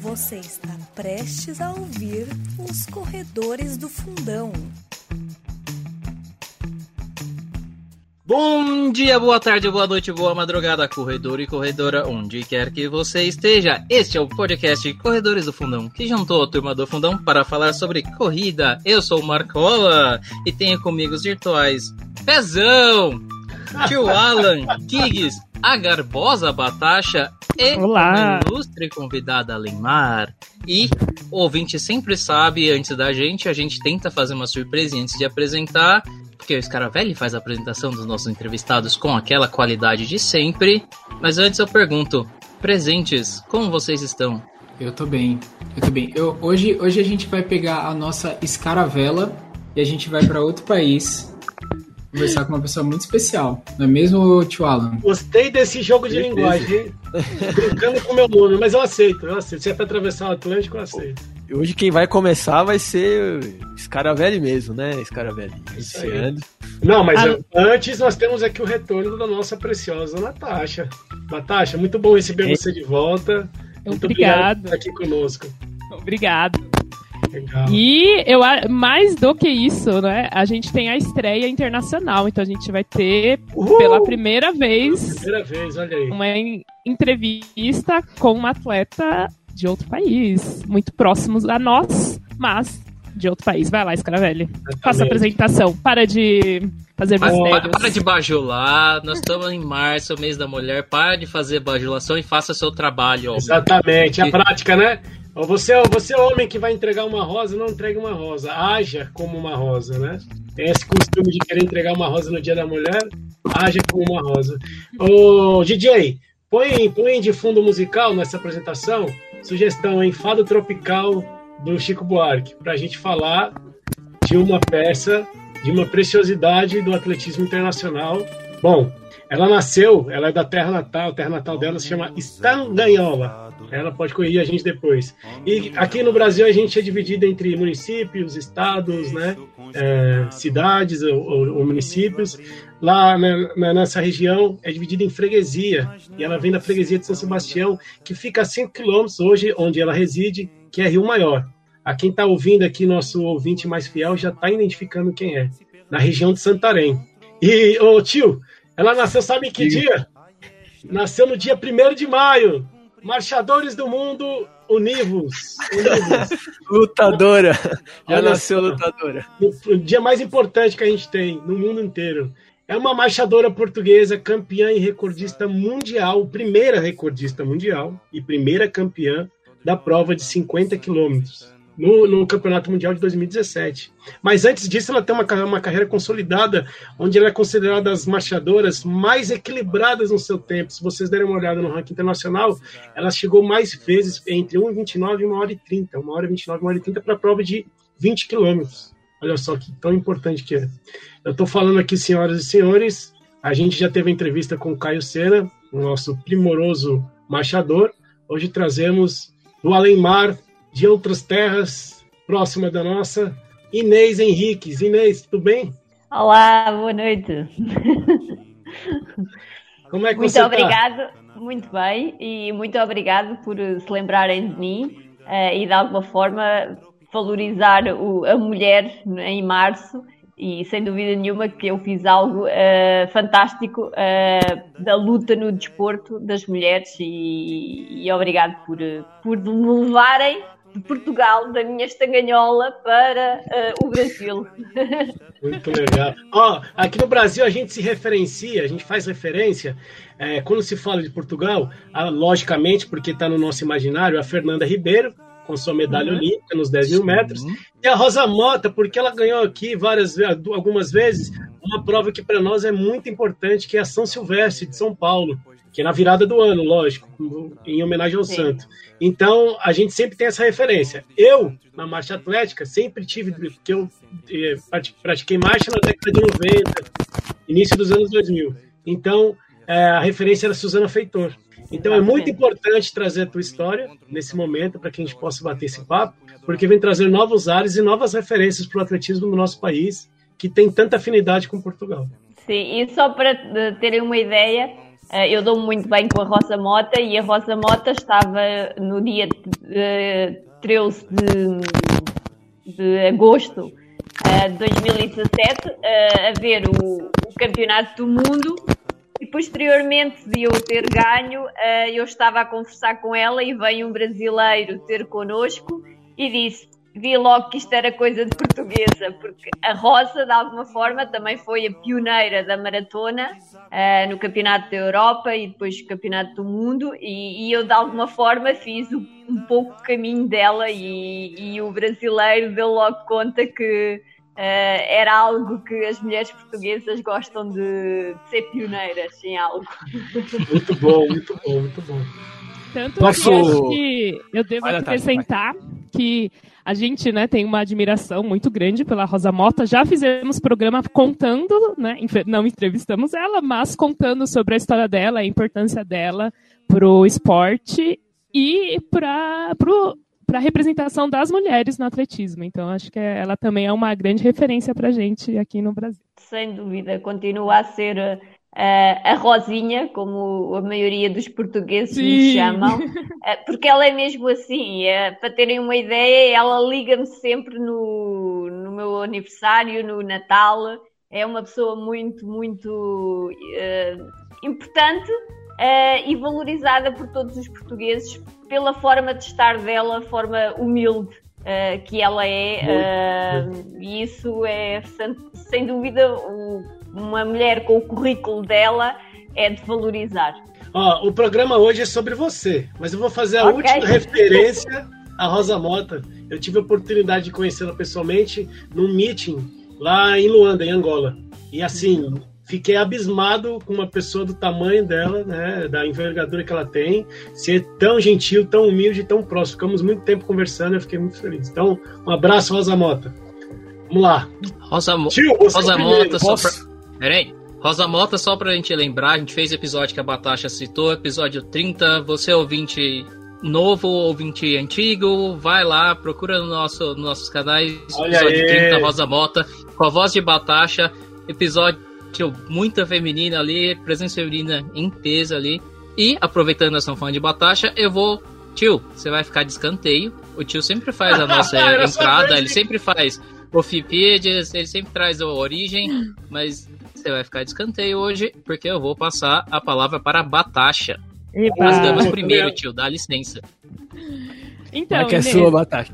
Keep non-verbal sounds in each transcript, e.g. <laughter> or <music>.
Você está prestes a ouvir os Corredores do Fundão. Bom dia, boa tarde, boa noite, boa madrugada, corredor e corredora, onde quer que você esteja. Este é o podcast Corredores do Fundão, que juntou a turma do Fundão para falar sobre corrida. Eu sou o Marcola e tenho comigo os virtuais Pezão, Tio Alan, Kiggs, a Garbosa Batacha e Olá. a ilustre convidada Limar. E o ouvinte sempre sabe, antes da gente, a gente tenta fazer uma surpresa antes de apresentar porque o Scaravelli faz a apresentação dos nossos entrevistados com aquela qualidade de sempre. Mas antes eu pergunto, presentes, como vocês estão? Eu tô bem, eu tô bem. Eu, hoje, hoje a gente vai pegar a nossa escaravela e a gente vai para outro país conversar com uma pessoa muito especial, não é mesmo, tio Alan? Gostei desse jogo de Certeza. linguagem, hein? Brincando com o meu nome, mas eu aceito, eu aceito. Se é pra atravessar o Atlântico, eu aceito. Hoje quem vai começar vai ser Scaravelli mesmo, né? Scaravelli. Iniciando. Não, mas Ah, antes nós temos aqui o retorno da nossa preciosa Natasha. Natasha, muito bom receber Ei. você de volta. Muito Obrigado. obrigado por estar aqui conosco. Obrigado. Legal. E eu mais do que isso, né? A gente tem a estreia internacional, então a gente vai ter Uhul! pela primeira vez Primeira vez, uma en- entrevista com uma atleta de outro país, muito próximos a nós, mas de outro país. Vai lá, Scaravelli. Faça a apresentação. Para de fazer Para, mistérios. para de bajular, nós estamos em março, mês da mulher, para de fazer bajulação e faça seu trabalho. ó. Exatamente, a E- prática, né? Você, você é homem que vai entregar uma rosa, não entregue uma rosa. Haja como uma rosa, né? Tem esse costume de querer entregar uma rosa no dia da mulher, haja como uma rosa. Ô, DJ, põe, põe de fundo musical nessa apresentação. Sugestão, em Fado Tropical do Chico Buarque, pra gente falar de uma peça, de uma preciosidade do atletismo internacional. Bom, ela nasceu, ela é da terra natal, a terra natal dela se chama Estanganhola. Ela pode corrigir a gente depois. E aqui no Brasil a gente é dividido entre municípios, estados, né, é, cidades ou, ou- municípios. Lá né, nessa região é dividida em freguesia. E ela vem da freguesia de São Sebastião, que fica a 5 quilômetros hoje, onde ela reside, que é Rio Maior. A quem está ouvindo aqui, nosso ouvinte mais fiel, já está identificando quem é. Na região de Santarém. E, ô tio, ela nasceu, sabe em que dia? Nasceu no dia 1 de maio. Marchadores do Mundo Univos. Univos. <laughs> Lutadora. Já Olha nasceu só. lutadora. o dia mais importante que a gente tem no mundo inteiro. É uma marchadora portuguesa, campeã e recordista mundial, primeira recordista mundial e primeira campeã da prova de 50 quilômetros no, no Campeonato Mundial de 2017. Mas antes disso, ela tem uma, uma carreira consolidada, onde ela é considerada das marchadoras mais equilibradas no seu tempo. Se vocês derem uma olhada no ranking internacional, ela chegou mais vezes entre 1,29 e 1 hora e 30. 1 hora e 29, 1 hora e 30 para a prova de 20 quilômetros. Olha só que tão importante que é. Eu estou falando aqui, senhoras e senhores, a gente já teve entrevista com o Caio Sena, o nosso primoroso marchador. Hoje trazemos do além-mar, de outras terras, próxima da nossa, Inês Henriques. Inês, tudo bem? Olá, boa noite. <laughs> Como é que Muito você tá? obrigado, muito bem, e muito obrigado por se lembrarem de mim eh, e de alguma forma valorizar o- a mulher em março. E sem dúvida nenhuma que eu fiz algo eh, fantástico eh, da luta no desporto das mulheres e, e obrigado por, por me levarem de Portugal, da minha estanganhola, para eh, o Brasil. Muito legal. Ó, aqui no Brasil a gente se referencia, a gente faz referência, é, quando se fala de Portugal, a- logicamente, porque está no nosso imaginário, a Fernanda Ribeiro, com sua medalha Uhum. olímpica nos 10 mil metros, e a Rosa Mota, porque ela ganhou aqui várias algumas vezes uma prova que para nós é muito importante, que é a São Silvestre de São Paulo, que é na virada do ano, lógico, em homenagem ao Sim. santo. Então, a gente sempre tem essa referência. Eu, na marcha atlética, sempre tive, porque eu eh, prati- pratiquei marcha na década de 90, início dos anos 2000. Então, eh, a referência era Suzana Feitor. Então, é muito importante trazer a tua história nesse momento para que a gente possa bater esse papo, porque vem trazer novos ares e novas referências para o atletismo no nosso país, que tem tanta afinidade com Portugal. Sim, e só para eh, terem uma ideia, eu dou-me muito bem com a Rosa Mota e a Rosa Mota estava no dia eh, 13 de, de agosto eh, de 2017 eh, a ver o, o Campeonato do Mundo e posteriormente de eu ter ganho, eh, eu estava a conversar com ela e veio um brasileiro ter connosco e disse: Vi logo que isto era coisa de portuguesa, porque a Rosa, de alguma forma, também foi a pioneira da maratona eh, no Campeonato da Europa e depois no Campeonato do Mundo, e, e eu, de alguma forma, fiz o- um pouco o caminho dela, e, e o brasileiro deu logo conta que eh, era algo que as mulheres portuguesas gostam de, de ser pioneiras em algo. Muito bom, muito bom, muito bom. Tanto Posso- que acho que eu devo acrescentar que a gente né, tem uma admiração muito grande pela Rosa Mota. Já fizemos programa contando, né, não entrevistamos ela, mas contando sobre a história dela, a importância dela pro esporte e para a representação das mulheres no atletismo. Então, acho que ela também é uma grande referência para a gente aqui no Brasil. Sem dúvida, continua a ser eh, a Rosinha, como a maioria dos portugueses me Sim. chamam, eh, porque ela é mesmo assim. eh, para terem uma ideia, ela liga-me sempre no, no meu aniversário, no Natal. É uma pessoa muito, muito eh, importante eh, e valorizada por todos os portugueses pela forma de estar dela, a forma humilde que ela é. e isso é, sem, sem dúvida, o- uma mulher com o currículo dela é de valorizar. Ó, o programa hoje é sobre você, mas eu vou fazer a Ok. última referência à Rosa Mota. Eu tive a oportunidade de conhecê-la pessoalmente num meeting lá em Luanda, em Angola. E assim, fiquei abismado com uma pessoa do tamanho dela, né, da envergadura que ela tem, ser tão gentil, tão humilde, tão próximo. Ficamos muito tempo conversando, eu fiquei muito feliz. Então, um abraço, Rosa Mota. Vamos lá. Rosa, Mo- Tio, Rosa. Mota, só pra... Peraí. Rosa Mota, só pra gente lembrar, a gente fez episódio que a Batasha citou, episódio 30. Você, ouvinte novo, ouvinte antigo, vai lá, procura no nosso, nos nossos canais, Olha episódio aí. 30, Rosa Mota, com a voz de Batasha, episódio muita feminina ali, presença feminina em peso ali. E, aproveitando a fã de Batasha, eu vou. Tio, você vai ficar de escanteio. O tio sempre faz a nossa <laughs> entrada, ele sempre faz o Fipides, ele sempre traz a origem, mas você vai ficar de escanteio hoje, porque eu vou passar a palavra para a Batasha. As damas primeiro, tio, dá licença. Então, Vai que é Inês, sua, Batata.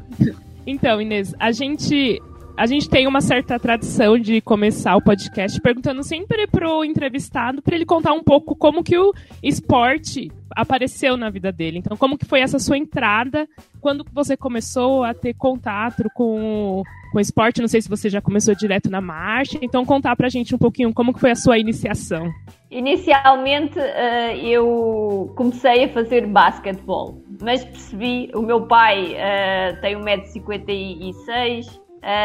Então, Inês, a gente a gente tem uma certa tradição de começar o podcast perguntando sempre pro entrevistado para ele contar um pouco como que o esporte apareceu na vida dele. Então, como que foi essa sua entrada? Quando você começou a ter contato com, o- com o esporte? Não sei se você já começou direto na marcha. Então, contar pra gente um pouquinho como que foi a sua iniciação. Inicialmente eh, eu comecei a fazer basquetebol, mas percebi, o meu pai eh, tem 1,56m,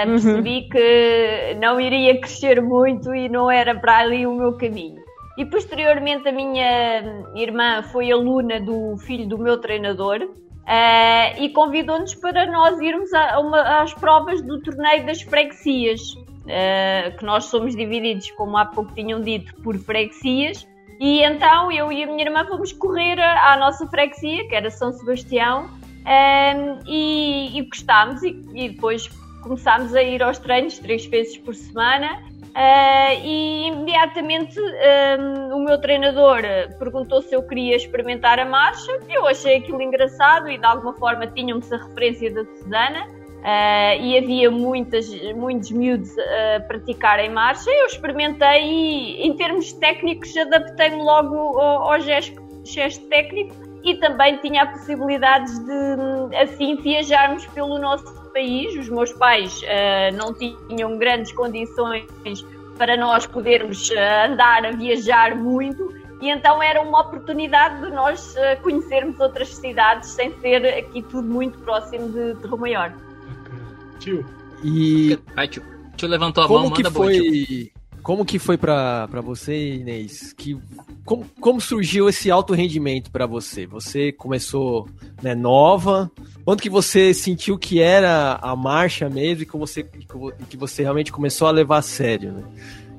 Uhum. percebi que não iria crescer muito e não era para ali o meu caminho. E posteriormente a minha irmã foi aluna do filho do meu treinador eh, e convidou-nos para nós irmos a- a uma- às provas do torneio das freguesias, eh, que nós somos divididos, como há pouco tinham dito, por freguesias. E então eu e a minha irmã fomos correr à nossa freguesia, que era São Sebastião, e, e gostámos e, e depois começámos a ir aos treinos três vezes por semana. eh, e imediatamente eh, o meu treinador eh, perguntou se eu queria experimentar a marcha. Eu achei aquilo engraçado e de alguma forma tínhamos a referência da Susana. eh, e havia muitas, muitos miúdos a praticarem marcha. Eu experimentei e, em termos técnicos, adaptei-me logo ao, ao gesto, gesto técnico e também tinha a possibilidade de, assim, viajarmos pelo nosso país. Os meus pais eh, não tinham grandes condições para nós podermos eh, andar a viajar muito. E então era uma oportunidade de nós eh, conhecermos outras cidades sem ser aqui tudo muito próximo de, Rio Maior. Tio, E Vai, tio. Tio levantou a mão, como que manda boa, tio. foi. Como que foi pra você, Inês? Que, como, como surgiu esse alto rendimento pra você? Você começou né, nova? Quando que você sentiu que era a marcha mesmo e que você, que você realmente começou a levar a sério? Né?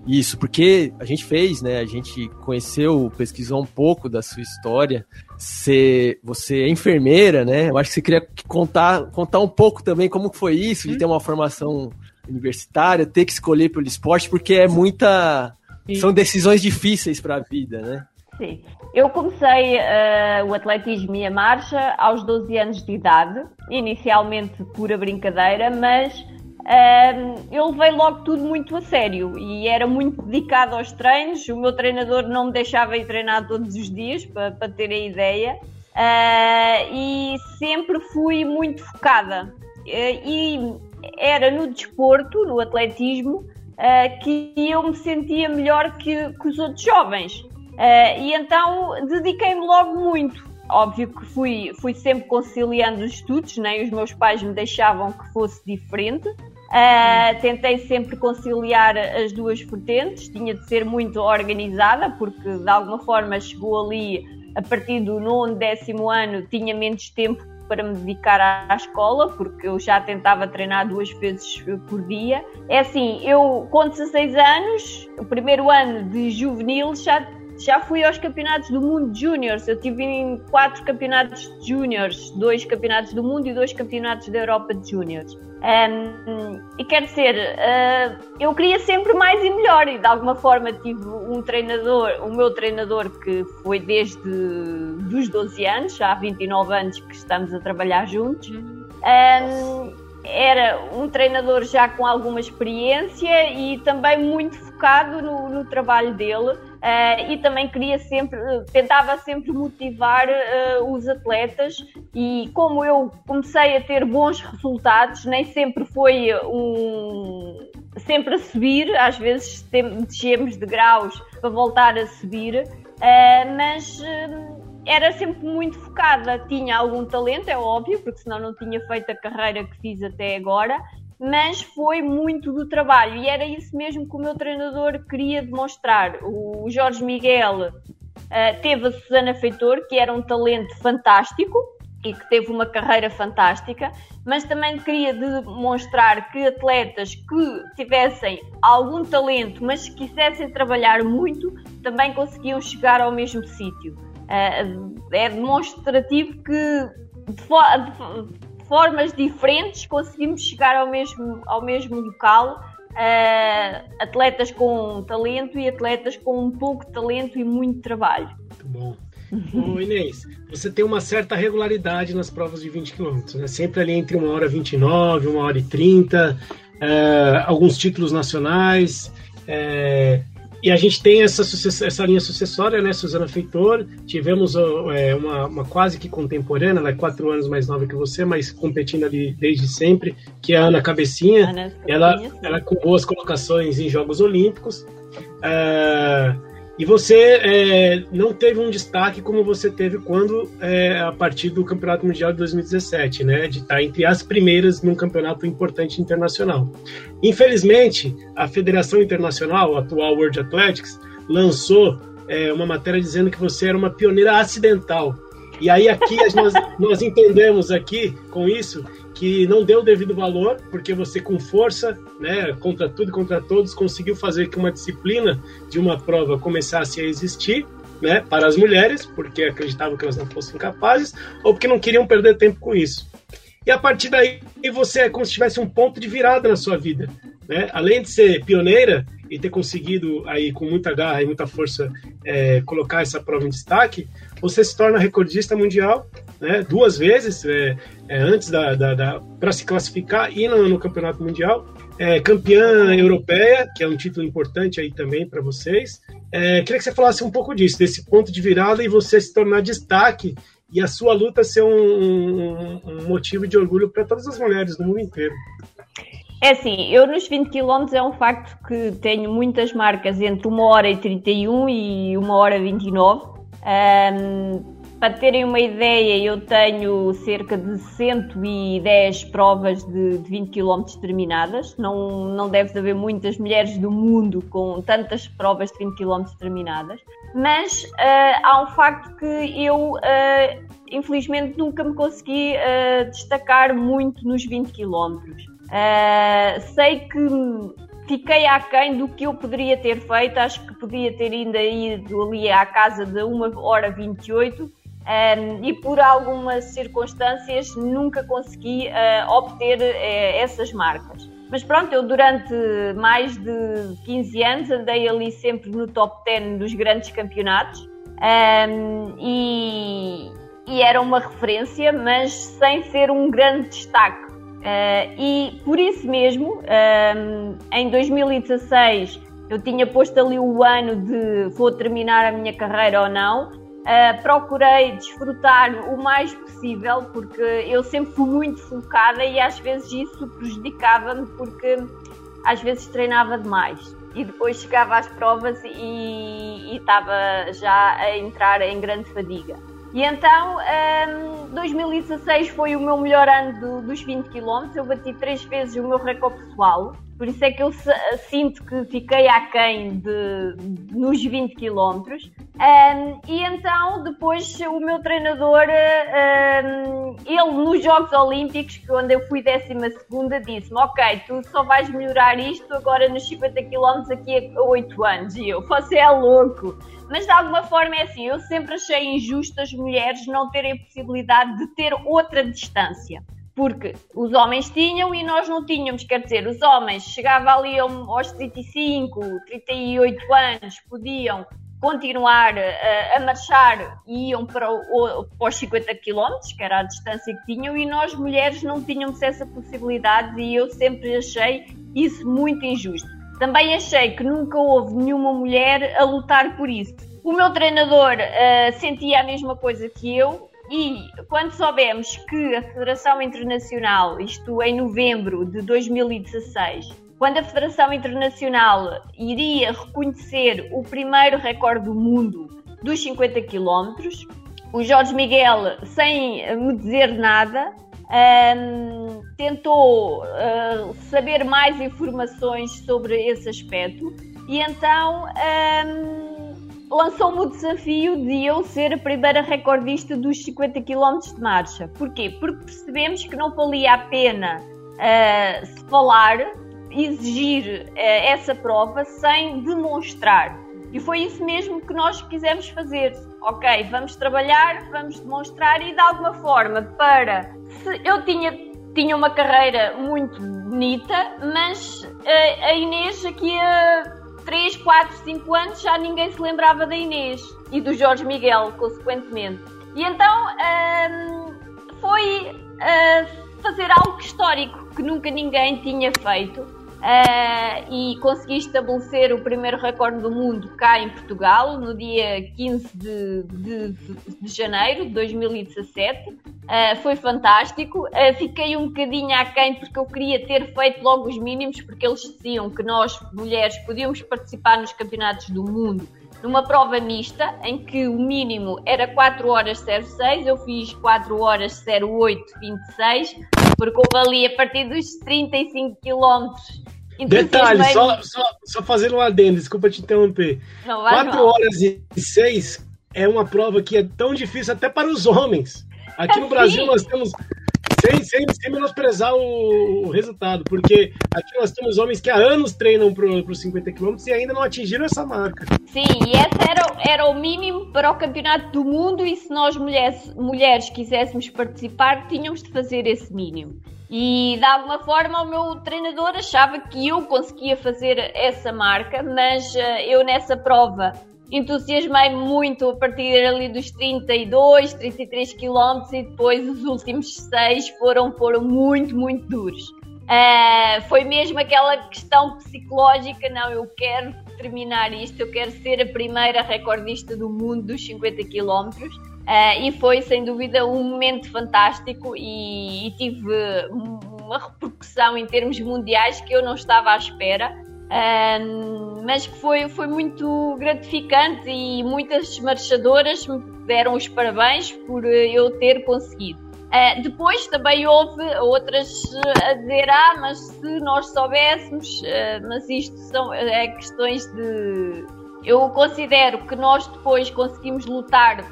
Isso, porque a gente fez, né? A gente conheceu, pesquisou um pouco da sua história. Você, você é enfermeira, né? Eu acho que você queria contar, contar um pouco também como foi isso, de ter uma formação universitária, ter que escolher pelo esporte, porque é muita. São decisões difíceis para a vida, né? Sim. Eu comecei uh, o atletismo e a marcha aos 12 anos de idade, inicialmente pura brincadeira, mas uh, eu levei logo tudo muito a sério e era muito dedicado aos treinos. O meu treinador não me deixava ir treinar todos os dias, para, para ter a ideia, uh, e sempre fui muito focada. e era no desporto, no atletismo, que eu me sentia melhor que, que os outros jovens. Uh, e então dediquei-me logo muito. Óbvio que fui, fui sempre conciliando os estudos, né? os meus pais me deixavam que fosse diferente. Uh, tentei sempre conciliar as duas vertentes, tinha de ser muito organizada, porque de alguma forma chegou ali a partir do nono, décimo ano, tinha menos tempo para me dedicar à, escola, porque eu já tentava treinar duas vezes por dia. É assim, eu com 16 anos, o primeiro ano de juvenil, já já fui aos campeonatos do mundo júniores. Eu tive em quatro campeonatos júniores, dois campeonatos do mundo e dois campeonatos da Europa de júniores. Um, e quer dizer, uh, eu queria sempre mais e melhor, e de alguma forma tive um treinador, o meu treinador que foi desde dos 12 anos, já há 29 anos que estamos a trabalhar juntos. Um, era um treinador já com alguma experiência e também muito focado no, no trabalho dele uh, e também queria sempre, tentava sempre motivar uh, os atletas. E como eu comecei a ter bons resultados, nem sempre foi um sempre a subir, às vezes descemos de graus para voltar a subir, uh, mas era sempre muito focada, tinha algum talento, é óbvio, porque senão não tinha feito a carreira que fiz até agora, mas foi muito do trabalho e era isso mesmo que o meu treinador queria demonstrar. O Jorge Miguel uh, teve a Susana Feitor, que era um talento fantástico e que teve uma carreira fantástica, mas também queria demonstrar que atletas que tivessem algum talento, mas que quisessem trabalhar muito, também conseguiam chegar ao mesmo sítio. Uh, é demonstrativo que de, formas diferentes conseguimos chegar ao mesmo, ao mesmo local. Uh, atletas com talento e atletas com pouco talento e muito trabalho. Muito bom. Ô Inês, você tem uma certa regularidade nas provas de 20 km, né? sempre ali entre 1 hora 29, 1 hora e 30, uh, alguns títulos nacionais. Uh, e a gente tem essa, essa linha sucessória, né, Suzana Feitor. Tivemos é, uma, uma, quase que contemporânea, ela é quatro anos mais nova que você, mas competindo ali desde sempre, que é a Ana Cabecinha. Ana ela, ela com boas colocações em Jogos Olímpicos. Uh, e você é, não teve um destaque como você teve quando, é, a partir do Campeonato Mundial de 2017, né? De estar entre as primeiras num campeonato importante internacional. Infelizmente, a Federação Internacional, a atual World Athletics, lançou é, uma matéria dizendo que você era uma pioneira acidental. E aí aqui nós, <laughs> nós entendemos aqui com isso que não deu o devido valor, porque você com força, né, contra tudo e contra todos, conseguiu fazer que uma disciplina de uma prova começasse a existir, né, para as mulheres, porque acreditavam que elas não fossem capazes, ou porque não queriam perder tempo com isso. E a partir daí você é como se tivesse um ponto de virada na sua vida, né? Além de ser pioneira e ter conseguido aí com muita garra e muita força é, colocar essa prova em destaque, você se torna recordista mundial né, duas vezes é, é, antes da, da, da para se classificar e no, no campeonato mundial. É, campeã europeia, que é um título importante aí também para vocês. É, queria que você falasse um pouco disso, desse ponto de virada e você se tornar destaque e a sua luta ser um, um, um motivo de orgulho para todas as mulheres do mundo inteiro. É assim, eu nos 20 km é um facto que tenho muitas marcas entre 1 hora e 31 e 1 hora e 29. Um, para terem uma ideia, eu tenho cerca de 110 provas de, de 20 km terminadas. Não, não deve haver muitas mulheres do mundo com tantas provas de 20 km terminadas. Mas uh, há um facto que eu, uh, infelizmente, nunca me consegui uh, destacar muito nos 20 km. sei que fiquei aquém do que eu poderia ter feito. Acho que podia ter ainda ido ali à casa de 1 hora 28 um, e por algumas circunstâncias nunca consegui uh, obter uh, essas marcas. Mas pronto, eu durante mais de 15 anos andei ali sempre no top 10 dos grandes campeonatos um, e, e era uma referência, mas sem ser um grande destaque. Uh, e por isso mesmo, um, em 2016, eu tinha posto ali o ano de vou terminar a minha carreira ou não. Uh, procurei desfrutar o mais possível, porque eu sempre fui muito focada e às vezes isso prejudicava-me, porque às vezes treinava demais e depois chegava às provas e, estava já a entrar em grande fadiga. E então, um, 2016 foi o meu melhor ano do, dos 20 km. Eu bati três vezes o meu recorde pessoal. Por isso é que eu sinto que fiquei aquém de, nos 20 km. Um, e então, depois, o meu treinador, um, ele nos Jogos Olímpicos, quando eu fui 12, disse-me: Ok, tu só vais melhorar isto agora nos 50 km daqui a 8 anos. E eu, você é louco mas de alguma forma é assim, eu sempre achei injusto as mulheres não terem possibilidade de ter outra distância. Porque os homens tinham e nós não tínhamos, quer dizer, os homens chegavam ali aos 35, 38 anos, podiam continuar a, a marchar e iam para, o, para os 50 km, que era a distância que tinham, e nós mulheres não tínhamos essa possibilidade e eu sempre achei isso muito injusto. Também achei que nunca houve nenhuma mulher a lutar por isso. O meu treinador uh, sentia a mesma coisa que eu e quando soubemos que a Federação Internacional, isto em novembro de 2016, quando a Federação Internacional iria reconhecer o primeiro recorde do mundo dos 50 km, o Jorge Miguel, sem me dizer nada, um, tentou uh, saber mais informações sobre esse aspecto. E então um, lançou-me o desafio de eu ser a primeira recordista dos 50 km de marcha. Porquê? Porque percebemos que não valia a pena uh, se falar, exigir uh, essa prova sem demonstrar. E foi isso mesmo que nós quisemos fazer. Ok, vamos trabalhar, vamos demonstrar e de alguma forma para eu tinha, tinha uma carreira muito bonita, mas a, a Inês aqui a 3, 4, 5 anos já ninguém se lembrava da Inês e do Jorge Miguel, consequentemente. E então hum, foi uh, fazer algo histórico que nunca ninguém tinha feito Uh, e consegui estabelecer o primeiro recorde do mundo cá em Portugal no dia 15 de, de, de janeiro de 2017. Uh, eh, foi fantástico. Uh, fiquei um bocadinho aquém porque eu queria ter feito logo os mínimos, porque eles diziam que nós, mulheres, podíamos participar nos campeonatos do mundo numa prova mista, em que o mínimo era 4 horas 06, eu fiz 4 horas 08 26, porque houve ali a partir dos 35 quilómetros Detalhe, só, só, só fazendo um adendo, desculpa te interromper. Não, 4 horas e 6 é uma prova que é tão difícil até para os homens. Aqui é no Brasil sim. nós temos sem, sem, sem menosprezar o, o, resultado, porque aqui nós temos homens que há anos treinam para os 50 km e ainda não atingiram essa marca. Sim, e esse era, era o mínimo para o campeonato do mundo, e se nós mulheres, mulheres quiséssemos participar, tínhamos de fazer esse mínimo. E de alguma forma o meu treinador achava que eu conseguia fazer essa marca, mas uh, eu nessa prova entusiasmei muito a partir ali dos 32, 33 km e depois os últimos seis foram, foram muito, muito duros. Uh, foi mesmo aquela questão psicológica, não, eu quero terminar isto, eu quero ser a primeira recordista do mundo dos 50 km. Uh, e foi sem dúvida um momento fantástico e, e tive uma repercussão em termos mundiais que eu não estava à espera. Um, mas foi, foi muito gratificante e muitas marchadoras me deram os parabéns por eu ter conseguido. Uh, depois também houve outras a dizer: Ah, mas se nós soubéssemos, uh, mas isto são é questões de. Eu considero que nós depois conseguimos lutar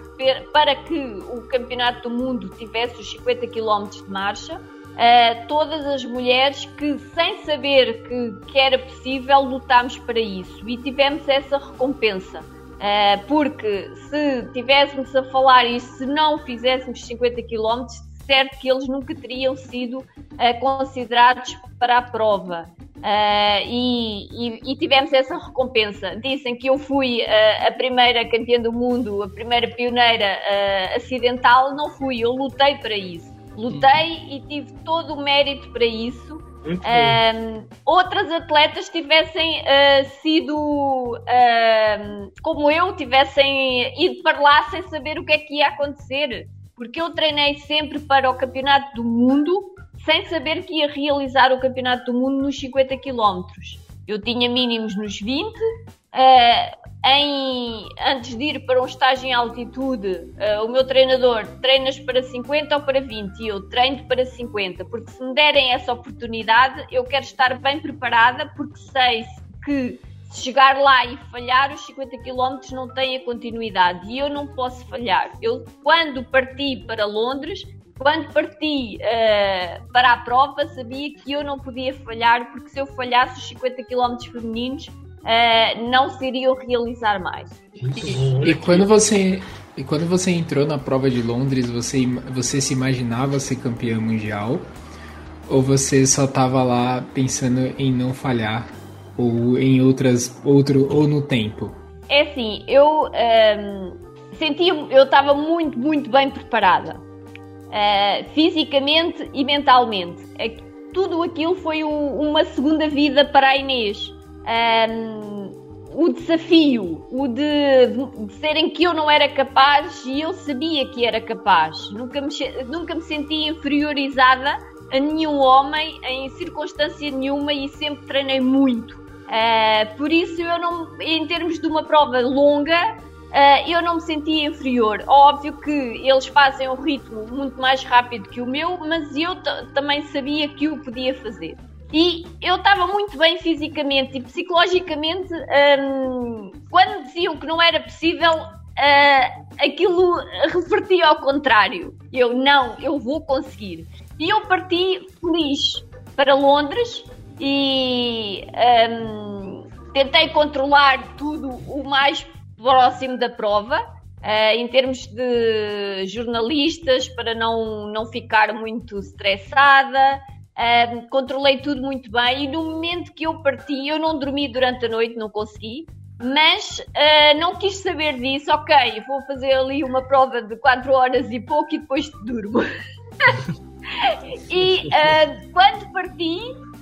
para que o Campeonato do Mundo tivesse os 50 km de marcha uh, todas as mulheres que, sem saber que, que era possível, lutámos para isso e tivemos essa recompensa. Uh, porque se tivéssemos a falar e se não fizéssemos 50 km, certo que eles nunca teriam sido uh, considerados para a prova. Uh, e, e, e, tivemos essa recompensa. Dizem que eu fui uh, a primeira campeã do mundo, a primeira pioneira uh, acidental. Não fui, eu lutei para isso. Lutei e tive todo o mérito para isso. outras atletas tivessem sido como eu, tivessem ido para lá sem saber o que é que ia acontecer. Porque eu treinei sempre para o Campeonato do Mundo sem saber que ia realizar o Campeonato do Mundo nos 50 km. Eu tinha mínimos nos 20. Uh, em, antes de ir para um estágio em altitude, uh, o meu treinador treinas para 50 ou para 20 e eu treino para 50, porque se me derem essa oportunidade, eu quero estar bem preparada, porque sei que se chegar lá e falhar, os 50 km não têm a continuidade e eu não posso falhar. Eu, quando parti para Londres, quando parti uh, para a prova, sabia que eu não podia falhar, porque se eu falhasse os 50 km femininos, uh, não se iriam realizar mais. E, quando você e quando você entrou na prova de Londres, você, você se imaginava ser campeã mundial? Ou você só estava lá pensando em não falhar? Ou em outras. outro ou no tempo? É assim, eu um, ehm, senti. Eu estava muito, muito bem preparada uh, fisicamente e mentalmente. É tudo aquilo foi uma segunda vida para a Inês. Um, o desafio, o de, de serem que eu não era capaz e eu sabia que era capaz. Nunca me, nunca me senti inferiorizada a nenhum homem em circunstância nenhuma e sempre treinei muito. Uh, por isso, eu não, em termos de uma prova longa, Uh, eu não me sentia inferior. Óbvio que eles fazem um ritmo muito mais rápido que o meu, mas eu também sabia que o podia fazer. E eu estava muito bem fisicamente e psicologicamente. Um, quando diziam que não era possível, uh, aquilo revertia ao contrário. Eu, não, eu vou conseguir. E eu parti feliz para Londres e um, tentei controlar tudo o mais próximo da prova, uh, em termos de jornalistas, para não, não ficar muito estressada. Controlei tudo muito bem e no momento que eu parti, eu não dormi durante a noite, não consegui, mas uh, não quis saber disso. Ok, vou fazer ali uma prova de 4 horas e pouco e depois durmo. <laughs> e uh, quando parti,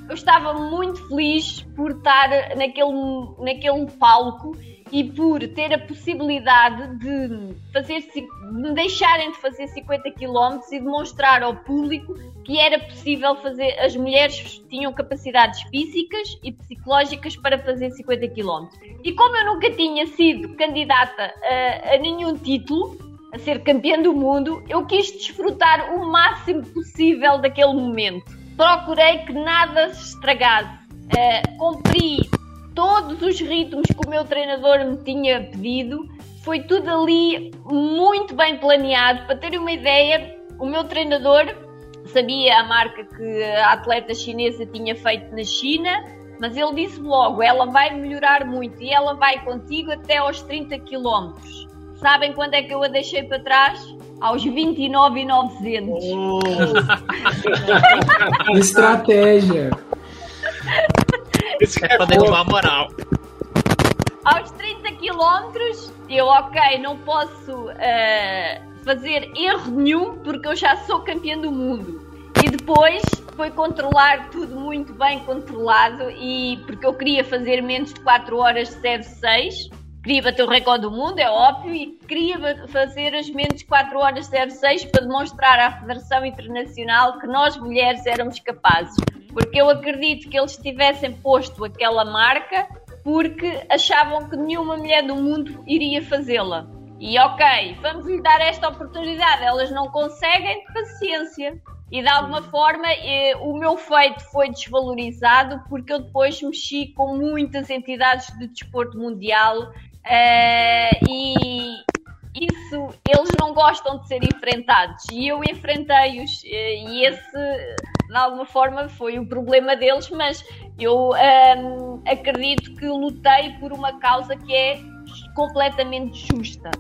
eu estava muito feliz por estar naquele, naquele palco e por ter a possibilidade de fazer de deixarem de fazer 50 km e demonstrar ao público que era possível fazer as mulheres tinham capacidades físicas e psicológicas para fazer 50 km. E como eu nunca tinha sido candidata a, a nenhum título, a ser campeã do mundo, eu quis desfrutar o máximo possível daquele momento. Procurei que nada se estragasse. Uh, cumpri todos os ritmos que o meu treinador me tinha pedido. Foi tudo ali muito bem planeado. Para terem uma ideia, o meu treinador sabia a marca que a atleta chinesa tinha feito na China, mas ele disse logo: ela vai melhorar muito e ela vai contigo até aos 30 km. Sabem quando é que eu a deixei para trás? Aos 29,900. Oh. <laughs> Estratégia. Isso é pra derrubar a moral. Aos 30 km, eu, ok, não posso uh, fazer erro nenhum porque eu já sou campeã do mundo. E depois foi controlar tudo muito bem controlado e porque eu queria fazer menos de 4 horas 06 queria bater o recorde do mundo, é óbvio, e queria fazer as menos de 4 horas 06 para demonstrar à Federação Internacional que nós mulheres éramos capazes porque eu acredito que eles tivessem posto aquela marca porque achavam que nenhuma mulher do mundo iria fazê-la. E ok, vamos lhe dar esta oportunidade, elas não conseguem, paciência. E de alguma forma eh, o meu feito foi desvalorizado porque eu depois mexi com muitas entidades de desporto mundial eh, e isso eles não gostam de ser enfrentados e eu enfrentei-os e esse de alguma forma foi o problema deles, mas eu um, acredito que lutei por uma causa que é completamente justa.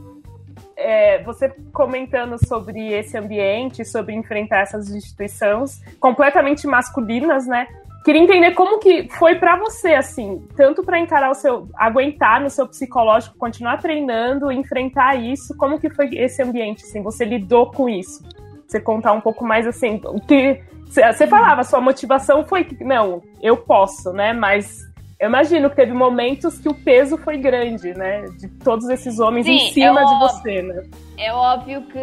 É, você comentando sobre esse ambiente, sobre enfrentar essas instituições completamente masculinas, né? Queria entender como que foi para você, assim, tanto para encarar o seu, aguentar no seu psicológico, continuar treinando, enfrentar isso, como que foi esse ambiente, assim, você lidou com isso? Você contar um pouco mais, assim, o que você falava, sua motivação foi não, eu posso, né? Mas eu imagino que teve momentos que o peso foi grande, né? De todos esses homens Sim, em cima é de você, né? É óbvio que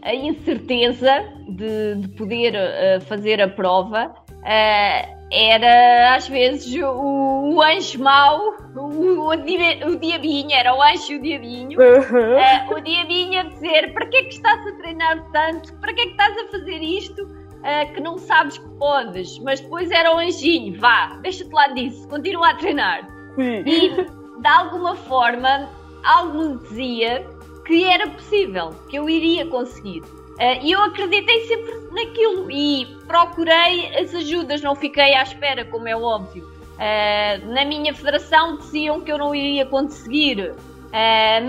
a incerteza de, de poder uh, fazer a prova uh, era às vezes o, o anjo mau, o, o, o diabinho, era o anjo e o diabinho. Uhum. Uh, o diabinho a dizer: para que é que estás a treinar tanto? Para que é que estás a fazer isto? Uh, que não sabes que podes. Mas depois era o anjinho: vá, deixa-te lá disso, continua a treinar. Sim. E de alguma forma, algo me dizia que era possível, que eu iria conseguir. Uh, e eu acreditei sempre naquilo e procurei as ajudas, não fiquei à espera, como é óbvio. Uh, na minha federação diziam que eu não iria conseguir, uh,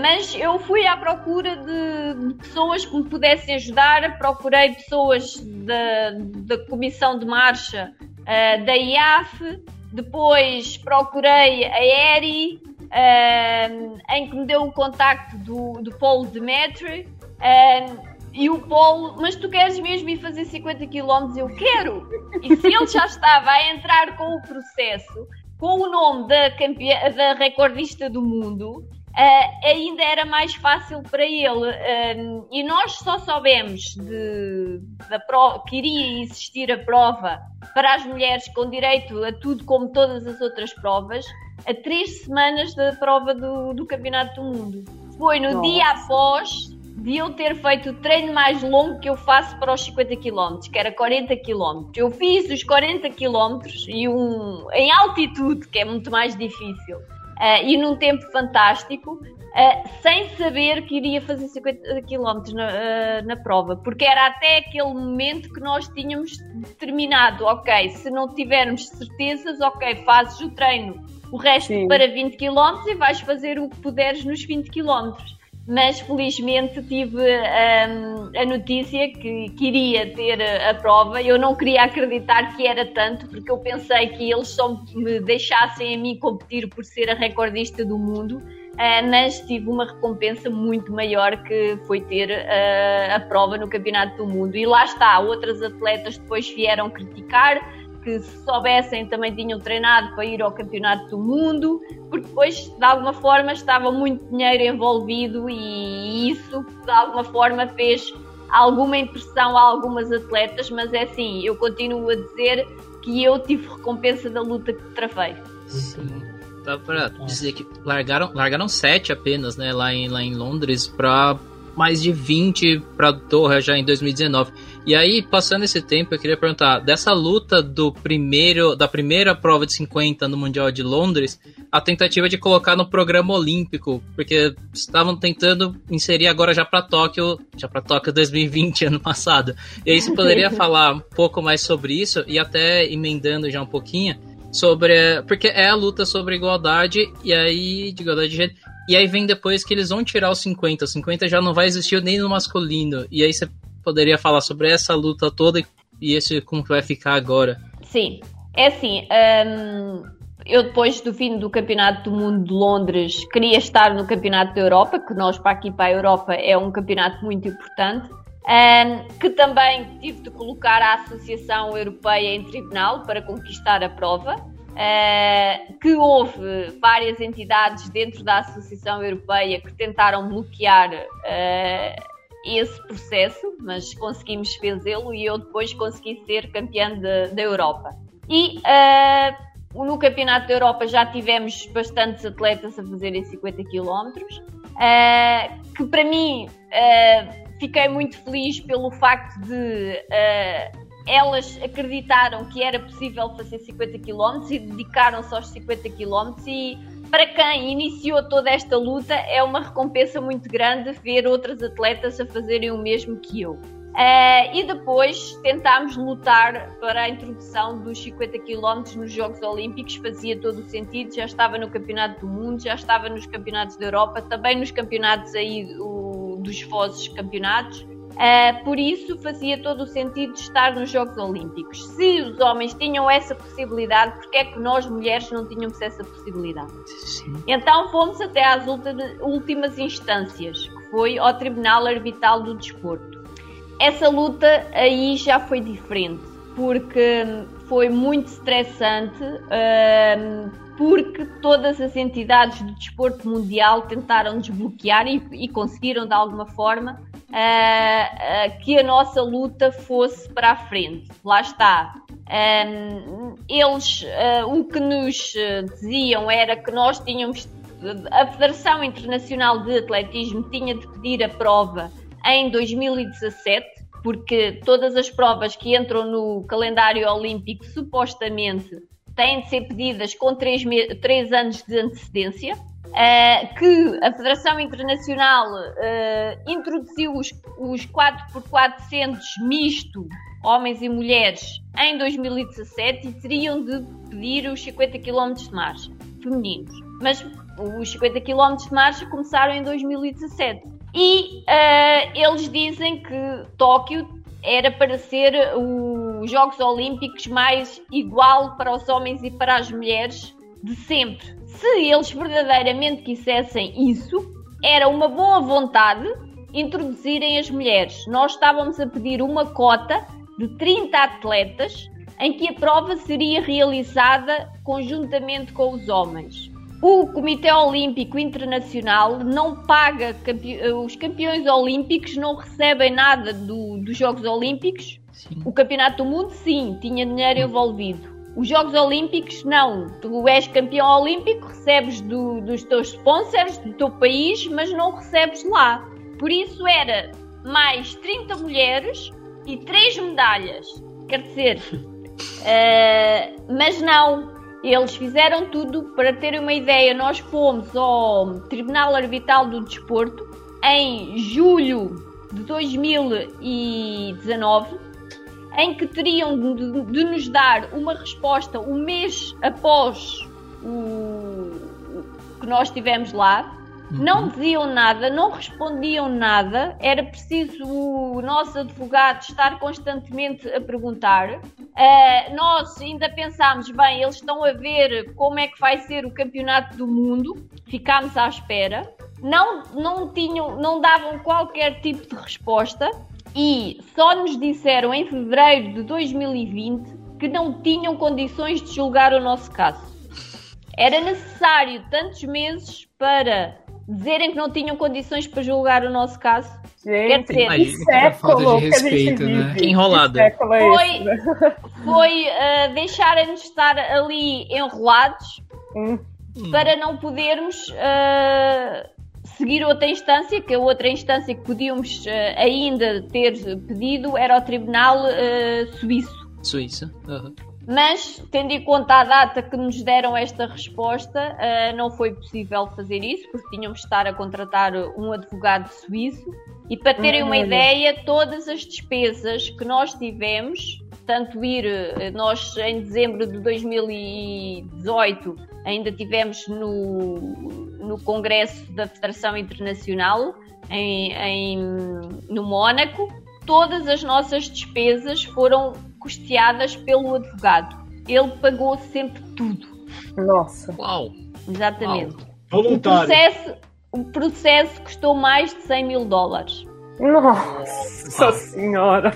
mas eu fui à procura de, de, pessoas que me pudessem ajudar. Procurei pessoas da, da comissão de marcha da IAF, depois procurei a ERI, em que me deu o contacto do, do Paulo Demetri. E o Paulo, mas tu queres mesmo ir fazer 50 km? Eu quero! E se ele já estava a entrar com o processo, com o nome da, campeã, da recordista do mundo, uh, ainda era mais fácil para ele. Uh, e nós só soubemos de, da prova, que iria existir a prova para as mulheres com direito a tudo como todas as outras provas, a três semanas da prova do, do Campeonato do Mundo. Foi no Nossa. dia após de eu ter feito o treino mais longo que eu faço para os 50 km, que era 40 km. Eu fiz os 40 km e um, em altitude, que é muito mais difícil, uh, e num tempo fantástico, uh, sem saber que iria fazer 50 km na, uh, na prova, porque era até aquele momento que nós tínhamos determinado, ok, se não tivermos certezas, ok, fazes o treino o resto Sim. para 20 km e vais fazer o que puderes nos 20 km mas felizmente tive um, a notícia que queria ter a prova. Eu não queria acreditar que era tanto, porque eu pensei que eles só me deixassem a mim competir por ser a recordista do mundo, uh, mas tive uma recompensa muito maior que foi ter uh, a prova no Campeonato do Mundo. E lá está, outras atletas depois vieram criticar que se soubessem também tinham treinado para ir ao campeonato do mundo, porque depois de alguma forma estava muito dinheiro envolvido e isso de alguma forma fez alguma impressão a algumas atletas, mas é assim, eu continuo a dizer que eu tive recompensa da luta que travei. Sim. Dá para dizer que largaram, largaram sete apenas, né, lá em, lá em Londres, para mais de 20 para Doha já em 2019. E aí, passando esse tempo, eu queria perguntar, dessa luta do primeiro, da primeira prova de 50 no Mundial de Londres, a tentativa de colocar no programa olímpico, porque estavam tentando inserir agora já para Tóquio, já para Tóquio 2020, <laughs> ano passado. E aí você poderia <laughs> falar um pouco mais sobre isso e até emendando já um pouquinho sobre, porque é a luta sobre igualdade e aí de igualdade de gênero. E aí vem depois que eles vão tirar os 50. O 50 já não vai existir nem no masculino. E aí você poderia falar sobre essa luta toda e esse como que vai ficar agora? Sim, é assim. Um, eu depois do fim do Campeonato do Mundo de Londres queria estar no Campeonato da Europa, que nós para aqui para a Europa é um campeonato muito importante. Um, que também tive de colocar a Associação Europeia em tribunal para conquistar a prova, uh, que houve várias entidades dentro da Associação Europeia que tentaram bloquear uh, esse processo, mas conseguimos fazê-lo e eu depois consegui ser campeã da Europa. E uh, no Campeonato da Europa já tivemos bastantes atletas a fazerem 50 km, uh, que para mim uh, fiquei muito feliz pelo facto de elas acreditaram que era possível fazer 50 km e dedicaram-se aos 50 km e para quem iniciou toda esta luta, é uma recompensa muito grande ver outras atletas a fazerem o mesmo que eu. Uh, e depois tentámos lutar para a introdução dos 50 km nos Jogos Olímpicos, fazia todo o sentido, já estava no Campeonato do Mundo, já estava nos Campeonatos da Europa, também nos campeonatos aí o, dos Fozes Campeonatos. Uh, por isso fazia todo o sentido estar nos Jogos Olímpicos. Se os homens tinham essa possibilidade, porque é que nós mulheres não tínhamos essa possibilidade? Sim. Então fomos até às últimas instâncias, que foi ao Tribunal Arbitral do Desporto essa luta aí já foi diferente, porque foi muito estressante, um, porque todas as entidades do desporto mundial tentaram desbloquear e, e conseguiram de alguma forma uh, que a nossa luta fosse para a frente. Lá está. Um, eles, uh, o que nos diziam era que nós tínhamos, a Federação Internacional de Atletismo tinha de pedir a prova em 2017, porque todas as provas que entram no calendário olímpico supostamente têm de ser pedidas com três, três anos de antecedência. Uh, que a Federação Internacional uh, introduziu os, os 4x400 misto, homens e mulheres, em 2017 e teriam de pedir os 50 km de marcha femininos. Mas os 50 km de marcha começaram em 2017. E uh, eles dizem que Tóquio era para ser os Jogos Olímpicos mais igual para os homens e para as mulheres de sempre. Se eles verdadeiramente quisessem isso, era uma boa vontade introduzirem as mulheres. Nós estávamos a pedir uma cota de 30 atletas em que a prova seria realizada conjuntamente com os homens o Comitê Olímpico Internacional não paga os campeões olímpicos, não recebem nada do, dos Jogos Olímpicos. Sim. O Campeonato do Mundo, sim, tinha dinheiro envolvido. Os Jogos Olímpicos, não. Tu és campeão olímpico, recebes do, dos teus sponsors, do teu país, mas não recebes lá. Por isso era mais 30 mulheres e 3 medalhas. Quer dizer, uh, <laughs> mas não, eles fizeram tudo para terem uma ideia. Nós fomos ao Tribunal Arbitral do Desporto em julho de 2019, em que teriam de, de nos dar uma resposta um mês após o que nós tivemos lá não diziam nada, não respondiam nada, era preciso o nosso advogado estar constantemente a perguntar. Uh, nós ainda pensámos, bem, eles estão a ver como é que vai ser o campeonato do mundo, ficámos à espera. Não, não, tinham, não davam qualquer tipo de resposta e só nos disseram em fevereiro de 2020 que não tinham condições de julgar o nosso caso. Era necessário tantos meses para dizerem que não tinham condições para julgar o nosso caso. Gente, Quer dizer, que século de respeito, que né? Que enrolada. É foi foi uh, deixarem-nos estar ali enrolados hum. para não podermos uh, seguir outra instância, que a outra instância que podíamos uh, ainda ter pedido era o Tribunal Suíço. Suíça. Uhum. Mas, tendo em conta a data que nos deram esta resposta, uh, não foi possível fazer isso, porque tínhamos de estar a contratar um advogado suíço. E para terem uma ideia, todas as despesas que nós tivemos, tanto ir, eh, nós em dezembro de 2018 ainda tivemos no, no Congresso da Federação Internacional em, em, no Mónaco, todas as nossas despesas foram custeadas pelo advogado. Ele pagou sempre tudo. Nossa. Uau! Exatamente. Uau. O processo, o processo custou mais de 100 mil dólares. Nossa senhora!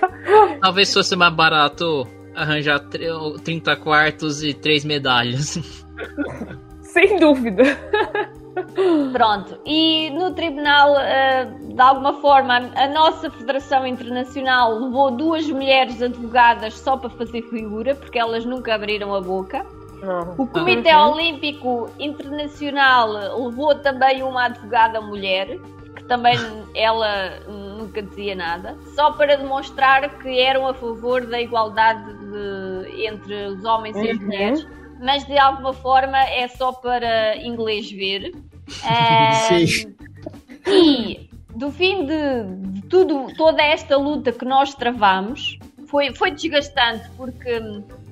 Talvez fosse mais barato arranjar 30 quartos e 3 medalhas. <laughs> Sem dúvida. Pronto, e no tribunal, eh, de alguma forma, a nossa Federação Internacional levou duas mulheres advogadas só para fazer figura, porque elas nunca abriram a boca. O Comitê uhum. Olímpico Internacional levou também uma advogada mulher, também ela nunca dizia nada, só para demonstrar que eram a favor da igualdade de, entre os homens uhum. e as uhum. mulheres mas de alguma forma é só para inglês ver. Um, <laughs> Sim. E do fim de, de tudo, toda esta luta que nós travamos foi, foi desgastante, porque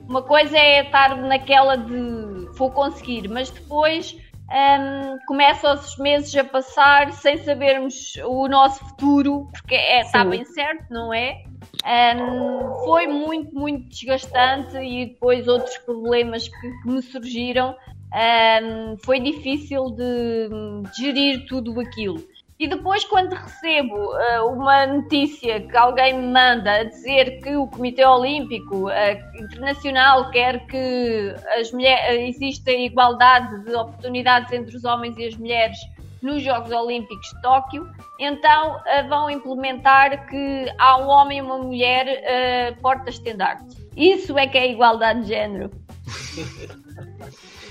uma coisa é estar naquela de vou conseguir, mas depois um, começam os meses a passar sem sabermos o nosso futuro, porque é, está bem certo, não é? Um, foi muito, muito desgastante e depois outros problemas que, que me surgiram. Um, foi difícil de, de gerir tudo aquilo. E depois, quando recebo uh, uma notícia que alguém me manda a dizer que o Comitê Olímpico uh, Internacional quer que as mulheres, uh, exista igualdade de oportunidades entre os homens e as mulheres nos Jogos Olímpicos de Tóquio, então uh, vão implementar que há um homem e uma mulher porta-estandarte. Isso é que é igualdade de género. <laughs>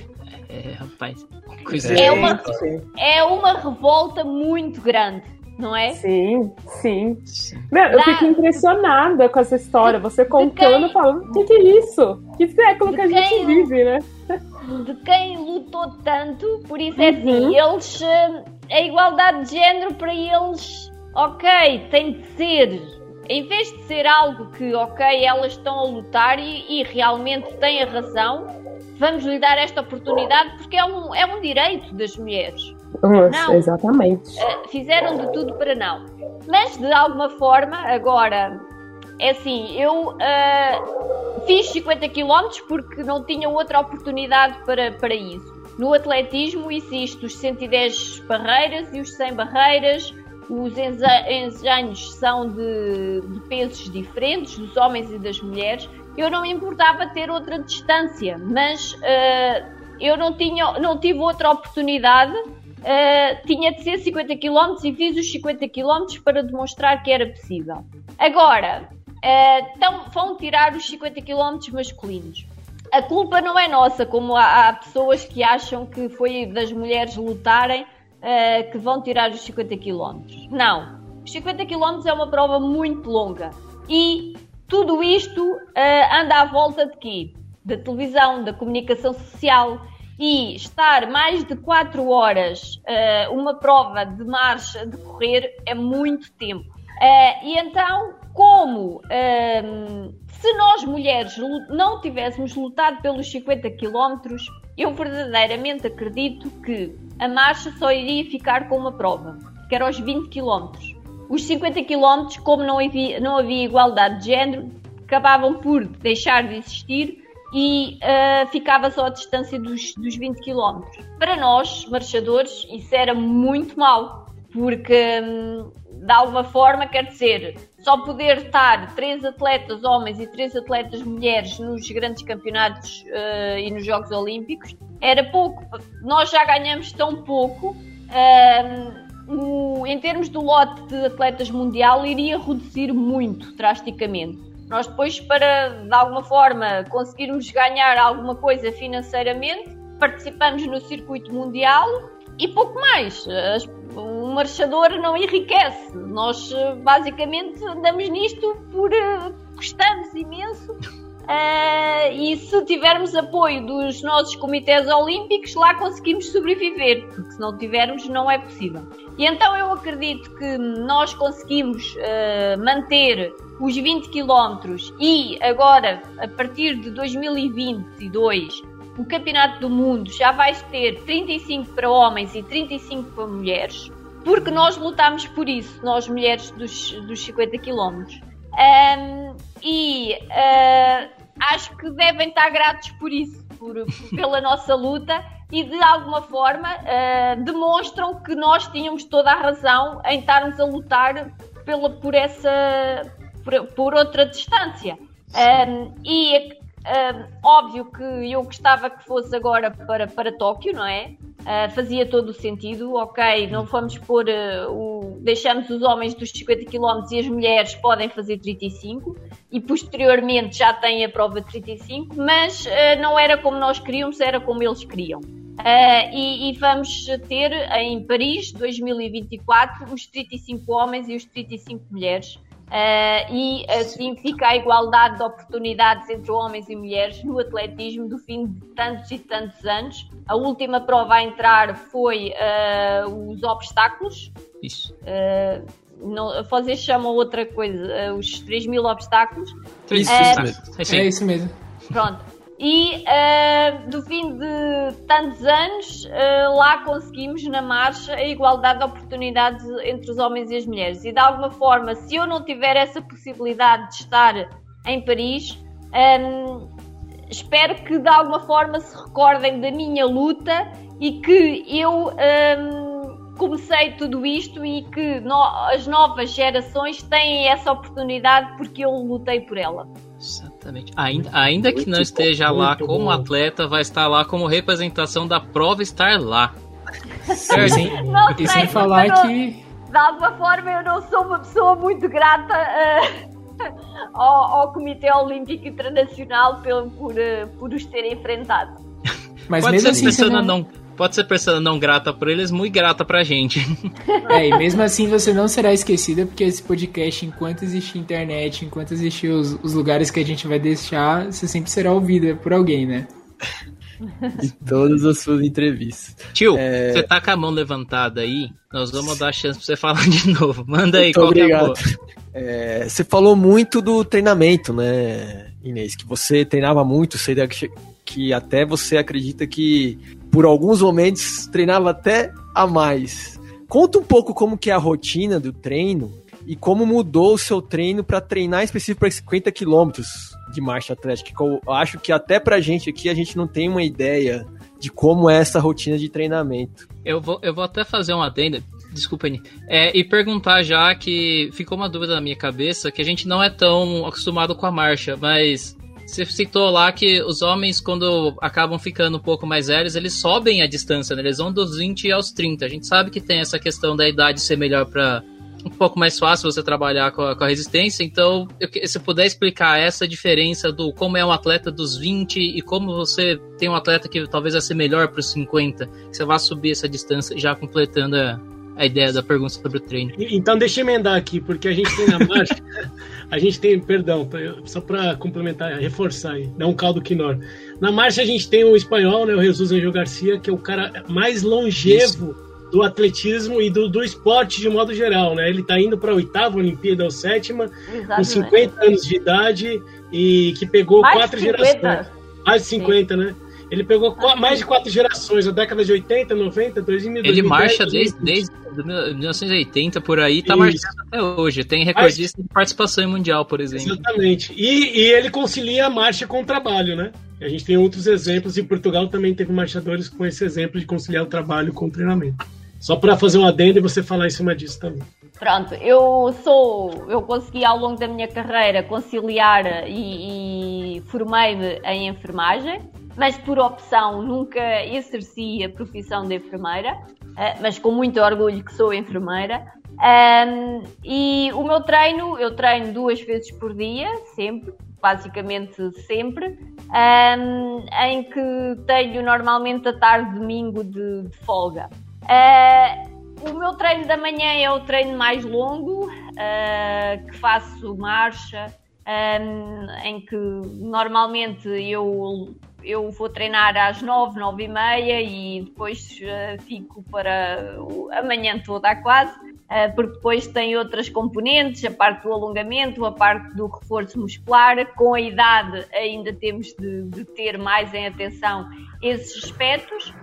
É, rapaz. Coisa é, uma, é uma revolta muito grande, não é? Sim, sim. Meu, eu fico impressionada com essa história. Você contando, falando, o que, que é isso? Que século que a gente quem, vive, né? De quem lutou tanto, por isso é assim, uhum. eles. A igualdade de género para eles, ok, tem de ser em vez de ser algo que, ok, elas estão a lutar e, e realmente têm a razão, vamos lhe dar esta oportunidade porque é um, é um direito das mulheres. Nossa, não, exatamente. Uh, fizeram de tudo para não. Mas, de alguma forma, agora, é assim, eu uh, fiz 50 km porque não tinha outra oportunidade para, para isso. No atletismo existe os 110 barreiras e os 100 barreiras, os engenhos são de, de pesos diferentes, dos homens e das mulheres, eu não me importava ter outra distância, mas uh, eu não, tinha, não tive outra oportunidade. Uh, tinha de ser 50 km e fiz os 50 km para demonstrar que era possível. Agora, uh, então vão tirar os 50 km masculinos. A culpa não é nossa, como há pessoas que acham que foi das mulheres lutarem uh, que vão tirar os 50 km. Não. Os 50 km é uma prova muito longa e tudo isto uh, anda à volta de quê? Da televisão, da comunicação social e estar mais de 4 horas uh, uma prova de marcha, de correr, é muito tempo. E então, como se nós mulheres não tivéssemos lutado pelos 50 km, eu verdadeiramente acredito que a marcha só iria ficar com uma prova, que era aos 20 km. Os 50 km, como não havia, não havia igualdade de género, acabavam por deixar de existir e uh, ficava só a distância dos, dos 20 km. Para nós, marchadores, isso era muito mau, porque hum, de alguma forma quer dizer só poder estar três atletas homens e três atletas mulheres nos grandes campeonatos uh, e nos Jogos Olímpicos era pouco. Nós já ganhamos tão pouco. Uh, o, em termos do lote de atletas mundial, iria reduzir muito drasticamente. Nós depois, para de alguma forma conseguirmos ganhar alguma coisa financeiramente, participamos no circuito mundial e pouco mais. O marchador não enriquece. Nós basicamente andamos nisto por gostamos imenso Uh, e se tivermos apoio dos nossos comitês olímpicos, lá conseguimos sobreviver, porque se não tivermos, não é possível. E então eu acredito que nós conseguimos uh, manter os 20 km e agora, a partir de 2022, o Campeonato do Mundo já vai ter 35 para homens e 35 para mulheres, porque nós lutamos por isso, nós mulheres dos, dos 50 km. Um, e uh, acho que devem estar gratos por isso, por, pela nossa luta e de alguma forma uh, demonstram que nós tínhamos toda a razão em estarmos a lutar pela, por essa por, por outra distância. Um, e óbvio que eu gostava que fosse agora para, para Tóquio, não é? Uh, fazia todo o sentido, ok, não vamos pôr uh, o. deixamos os homens dos 50 km e as mulheres podem fazer 35 e posteriormente já têm a prova de 35, mas uh, não era como nós queríamos, era como eles queriam. E, e, vamos ter em Paris 2024 os 35 homens e os 35 mulheres. Uh, e assim fica a igualdade de oportunidades entre homens e mulheres no atletismo do fim de tantos e tantos anos. A última prova a entrar foi uh, os obstáculos. Isso. Uh, não, vocês chamam outra coisa, uh, os 3 mil obstáculos. Isso, uh, isso é isso mesmo. Pronto. E uh, do fim de tantos anos, uh, lá conseguimos na marcha a igualdade de oportunidades entre os homens e as mulheres. E de alguma forma, se eu não tiver essa possibilidade de estar em Paris, um, ehm, espero que de alguma forma se recordem da minha luta e que eu um, ehm, comecei tudo isto e que no, as novas gerações têm essa oportunidade porque eu lutei por ela. Exatamente. Ainda, ainda que não esteja bom, lá como bom. atleta, vai estar lá como representação da prova estar lá. Sim, sim. Porque sem falar não, que. De alguma forma, eu não sou uma pessoa muito grata uh, <laughs> ao, ao, Comitê Olímpico Internacional por, por, uh, por os ter enfrentado. Mas Pode mesmo ser assim, não... não pode ser pessoa não grata por eles, muito grata pra gente. <laughs> É, e mesmo assim você não será esquecida, porque esse podcast, enquanto existir internet, enquanto existir os, os lugares que a gente vai deixar, você sempre será ouvida por alguém, né? em todas as suas entrevistas. Tio, é... você tá com a mão levantada aí, nós vamos dar a chance pra você falar de novo. Manda aí, Muito qual obrigado. É, é, você falou muito do treinamento, né, Inês? Que você treinava muito, sei que, que até você acredita que por alguns momentos treinava até a mais. Conta um pouco como que é a rotina do treino e como mudou o seu treino para treinar específico para 50 quilômetros de marcha atlética. Eu acho que até pra gente aqui a gente não tem uma ideia de como é essa rotina de treinamento. Eu vou, eu vou até fazer uma adenda, desculpa, Anny, é, e perguntar já que ficou uma dúvida na minha cabeça que a gente não é tão acostumado com a marcha, mas você citou lá que os homens, quando acabam ficando um pouco mais velhos, eles sobem a distância, né? Eles vão dos 20 aos 30. A gente sabe que tem essa questão da idade ser melhor para um pouco mais fácil você trabalhar com a, com a resistência. Então, eu, se puder explicar essa diferença do como é um atleta dos 20 e como você tem um atleta que talvez vai ser melhor para os 50, você vai subir essa distância já completando a, a ideia da pergunta sobre o treino. Então, deixa eu emendar aqui, porque a gente tem na marcha, <laughs> a gente tem, perdão, só para complementar, reforçar aí, dar um caldo quinor. Na marcha a gente tem o espanhol, né, o Jesus Angel Garcia, que é o cara mais longevo Isso do atletismo e do, do esporte de modo geral, né? Ele está indo para a oitava Olimpíada ou sétima, Exatamente. com 50 anos de idade e que pegou mais quatro gerações. Mais de 50, Sim. né? Ele pegou mais de quatro gerações, a década de 80, 90, 2000, Ele 2010, marcha desde, desde 1980 por aí, tá Isso. marchando até hoje. Tem recordista Mas, de participação em mundial, por exemplo. Exatamente. E, e ele concilia a marcha com o trabalho, né? A gente tem outros exemplos, e Portugal também teve marchadores com esse exemplo de conciliar o trabalho com o treinamento. Só para fazer um adendo e você falar em cima disso também. Pronto, eu sou, eu consegui ao longo da minha carreira conciliar e, e formei-me em enfermagem, mas por opção nunca exerci a profissão de enfermeira, eh, mas com muito orgulho que sou enfermeira. E o meu treino, eu treino duas vezes por dia, sempre, basicamente sempre, em que tenho normalmente a tarde domingo de, de folga. Uh, o meu treino da manhã é o treino mais longo, uh, que faço marcha, em que normalmente eu, eu vou treinar às nove, nove e meia e depois uh, fico para a manhã toda quase. Uh, porque depois tem outras componentes, a parte do alongamento, a parte do reforço muscular. Com a idade, ainda temos de, de ter mais em atenção esses aspectos.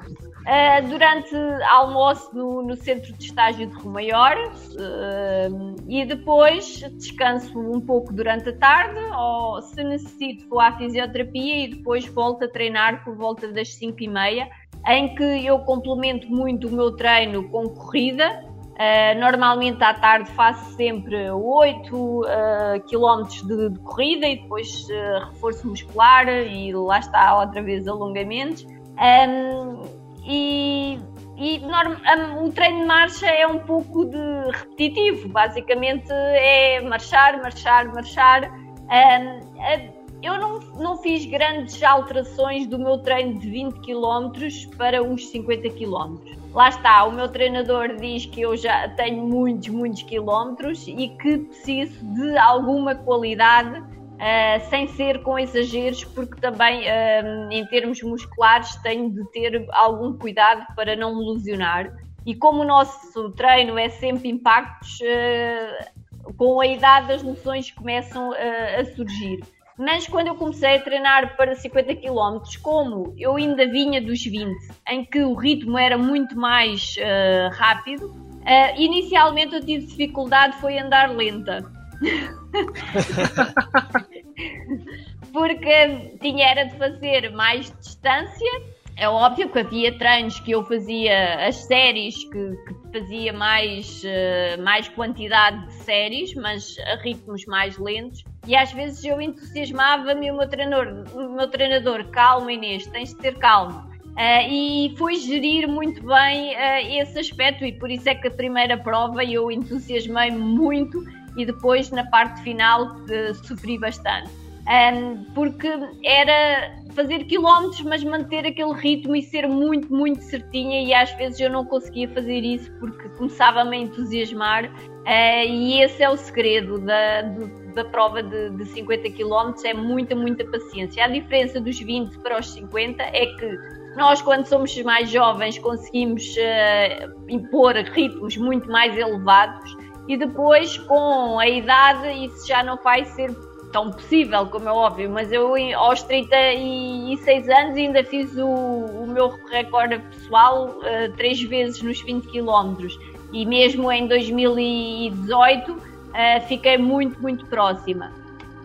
Uh, durante almoço no, no, centro de estágio de Maior uh, e depois descanso um pouco durante a tarde ou se necessito vou à fisioterapia e depois volto a treinar por volta das 5 e meia em que eu complemento muito o meu treino com corrida Uh, normalmente à tarde faço sempre 8 uh, km de, de, corrida e depois reforço muscular e lá está outra vez alongamentos. Um, e, e norm, um, o treino de marcha é um pouco de repetitivo, basicamente é marchar, marchar, marchar. Um, eu não, não fiz grandes alterações do meu treino de 20 km para uns 50 km. Lá está, o meu treinador diz que eu já tenho muitos, muitos quilómetros e que preciso de alguma qualidade uh, sem ser com exageros, porque também uh, em termos musculares tenho de ter algum cuidado para não me lesionar. E como o nosso treino é sempre impactos, uh, com a idade as noções começam uh, a surgir. Mas quando eu comecei a treinar para 50 km, como eu ainda vinha dos 20, em que o ritmo era muito mais rápido, inicialmente eu tive dificuldade foi andar lenta. <laughs> Porque tinha era de fazer mais distância é óbvio que havia treinos que eu fazia as séries, que, que fazia mais, uh, mais quantidade de séries, mas a ritmos mais lentos. E às vezes eu entusiasmava-me o meu treinador, o meu treinador, calma Inês, tens de ter calma. Uh, e foi gerir muito bem uh, esse aspecto e por isso é que a primeira prova eu entusiasmei muito e depois na parte final sofri bastante. Um, porque era fazer quilómetros, mas manter aquele ritmo e ser muito, muito certinha. E às vezes eu não conseguia fazer isso porque começava-me a entusiasmar. Uh, e esse é o segredo da, da prova de, de 50 km: é muita, muita paciência. A diferença dos 20 para os 50 é que nós, quando somos mais jovens, conseguimos uh, impor ritmos muito mais elevados. E depois, com a idade, isso já não vai ser tão possível, como é óbvio, mas eu aos 36 anos ainda fiz o, o meu recorde pessoal uh, três vezes nos 20 km e mesmo em 2018 uh, eh, fiquei muito, muito próxima.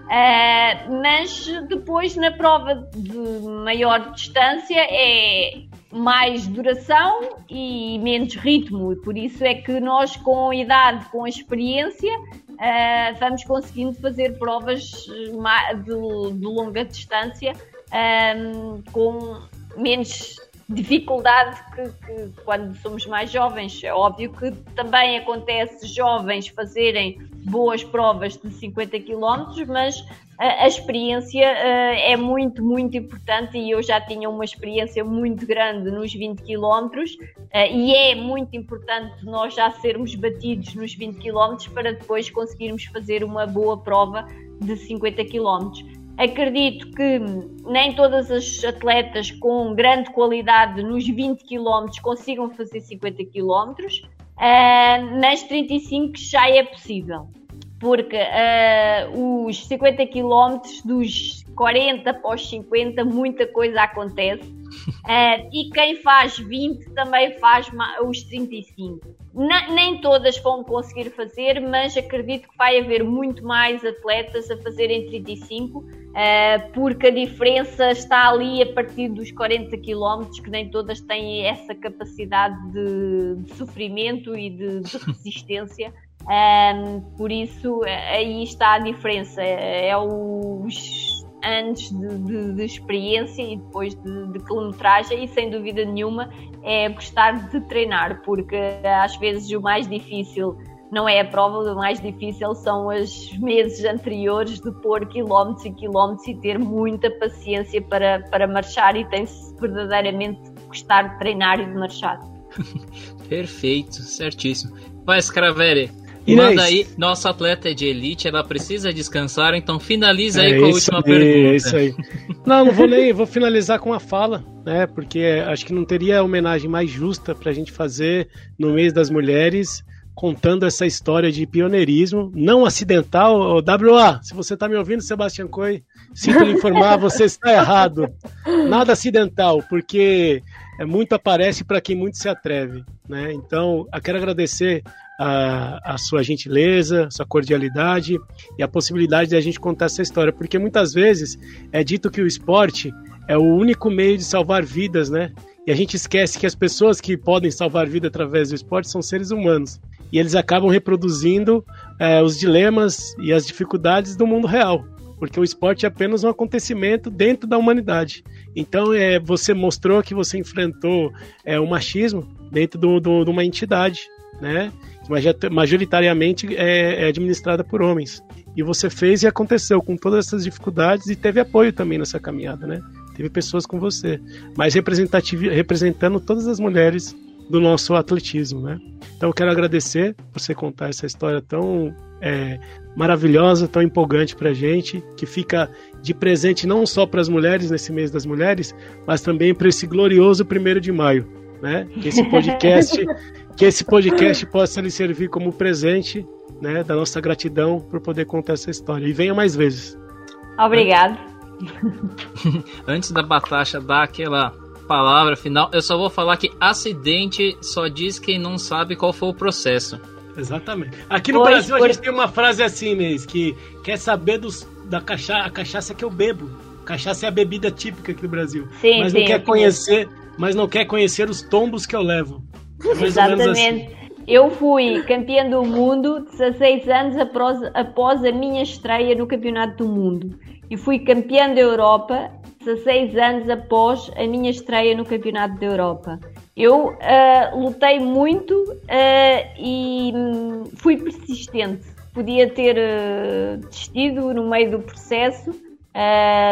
Uh, mas depois na prova de maior distância é mais duração e menos ritmo, e por isso é que nós com idade, com experiência, uh, vamos conseguindo fazer provas de, de longa distância um, ehm, com menos dificuldade que, que, quando somos mais jovens. É óbvio que também acontece jovens fazerem boas provas de 50 km, mas a, a experiência uh, é muito, muito importante e eu já tinha uma experiência muito grande nos 20 km uh, e é muito importante nós já sermos batidos nos 20 km para depois conseguirmos fazer uma boa prova de 50 km. Acredito que nem todas as atletas com grande qualidade nos 20 km consigam fazer 50 km, uh, nas 35 já é possível, porque uh, os 50 km dos 40 para os 50 muita coisa acontece uh, <laughs> e quem faz 20 também faz os 35 nem todas vão conseguir fazer, mas acredito que vai haver muito mais atletas a fazerem 35, uh, porque a diferença está ali a partir dos 40 km, que nem todas têm essa capacidade de, de sofrimento e de, de <laughs> resistência. Um, por isso, aí está a diferença. É os anos de, de, de, experiência e depois de, de quilometragem e sem dúvida nenhuma é gostar de treinar, porque às vezes o mais difícil não é a prova, o mais difícil são os meses anteriores de pôr quilómetros e quilómetros e ter muita paciência para, para marchar e tem-se verdadeiramente gostar de treinar e de marchar. <laughs> Perfeito, certíssimo. Vai, Scraveri, Manda aí, nosso atleta é de elite, ela precisa descansar, então finaliza aí é com a última aí, pergunta. É isso aí. <laughs> Não, não vou nem, vou finalizar com a fala, né? Porque acho que não teria homenagem mais justa pra gente fazer no mês das mulheres, contando essa história de pioneirismo, não acidental. WA, se você tá me ouvindo, Sebastião Coi, sinto lhe informar, <laughs> você está errado. Nada acidental, porque é muito aparece para quem muito se atreve, né? Então, eu quero agradecer a, a sua gentileza, sua cordialidade e a possibilidade de a gente contar essa história, porque muitas vezes é dito que o esporte é o único meio de salvar vidas, né? E a gente esquece que as pessoas que podem salvar vida através do esporte são seres humanos. E eles acabam reproduzindo é, os dilemas e as dificuldades do mundo real. Porque o esporte é apenas um acontecimento dentro da humanidade. Então, é, você mostrou que você enfrentou é, o machismo dentro de uma entidade, né? Majoritariamente é, é administrada por homens. E você fez e aconteceu com todas essas dificuldades e teve apoio também nessa caminhada, né? Teve pessoas com você, mas representando todas as mulheres do nosso atletismo, né? Então eu quero agradecer por você contar essa história tão é, maravilhosa, tão empolgante para gente, que fica de presente não só para as mulheres nesse mês das mulheres, mas também para esse glorioso primeiro de maio, né? Que esse podcast, <laughs> que esse podcast possa lhe servir como presente, né? Da nossa gratidão por poder contar essa história. E venha mais vezes. Obrigado. <laughs> Antes da Batasha dar aquela palavra final, eu só vou falar que acidente só diz quem não sabe qual foi o processo. Exatamente. Aqui no pois, Brasil por... a gente tem uma frase assim, mesmo, que quer saber dos, da cachaça, a cachaça que eu bebo. Cachaça é a bebida típica aqui do Brasil. Sim, mas sim, não quer conhecer, mas não quer conhecer os tombos que eu levo. É Exatamente. Assim. Eu fui campeã do mundo 16 anos após, após a minha estreia no Campeonato do Mundo. E fui campeã da Europa 16 anos após a minha estreia no Campeonato da Europa. Eu uh, lutei muito uh, e hum, fui persistente. Podia ter uh, desistido no meio do processo.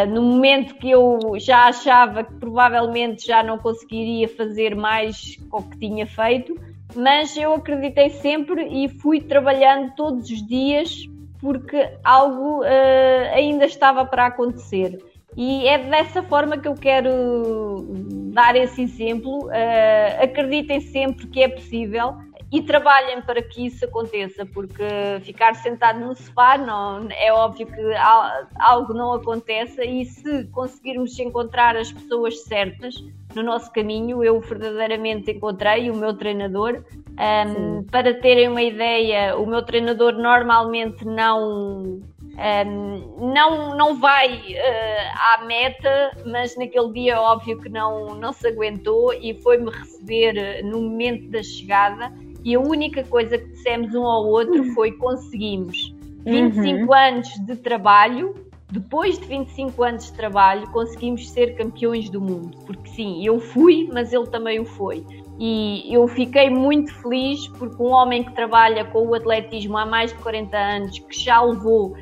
No momento que eu já achava que provavelmente já não conseguiria fazer mais com o que tinha feito, mas eu acreditei sempre e fui trabalhando todos os dias porque algo ainda estava para acontecer. E é dessa forma que eu quero dar esse exemplo. Uh, acreditem sempre que é possível e trabalhem para que isso aconteça, porque ficar sentado no sofá não, é óbvio que algo não aconteça e se conseguirmos encontrar as pessoas certas no nosso caminho, eu verdadeiramente encontrei o meu treinador. Um, para terem uma ideia, o meu treinador normalmente não um, não, não vai uh, à meta, mas naquele dia óbvio que não, não se aguentou e foi-me receber no momento da chegada e a única coisa que dissemos um ao outro foi conseguimos 25 uhum. anos de trabalho depois de 25 anos de trabalho, conseguimos ser campeões do mundo. Porque sim, eu fui, mas ele também o foi. E eu fiquei muito feliz porque um homem que trabalha com o atletismo há mais de 40 anos, que já levou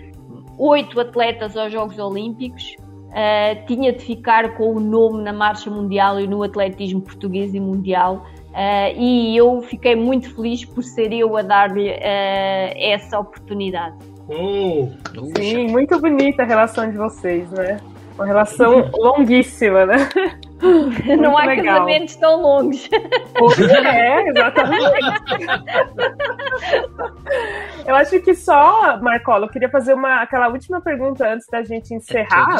oito atletas aos Jogos Olímpicos, uh, tinha de ficar com o nome na marcha mundial e no atletismo português e mundial. Uh, e eu fiquei muito feliz por ser eu a dar-lhe uh, essa oportunidade. Oh, Sim, muito bonita a relação de vocês, né? Uma relação longuíssima, né? <laughs> Não há legal. casamentos tão longos. É, exatamente. Eu acho que só, Marcola, eu queria fazer uma, aquela última pergunta antes da gente encerrar.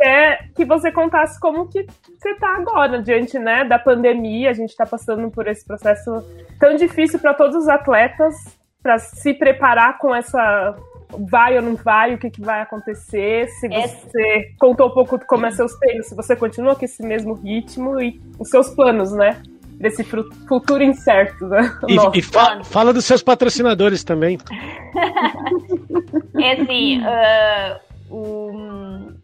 É, é que você contasse como que você está agora, diante né, da pandemia. A gente está passando por esse processo tão difícil para todos os atletas para se preparar com essa vai ou não vai, o que, que vai acontecer, se é. você contou um pouco como é seus treinos, se você continua com esse mesmo ritmo e os seus planos, né? Desse futuro incerto, né? E, e fa fala dos seus patrocinadores também. é assim, uh, um,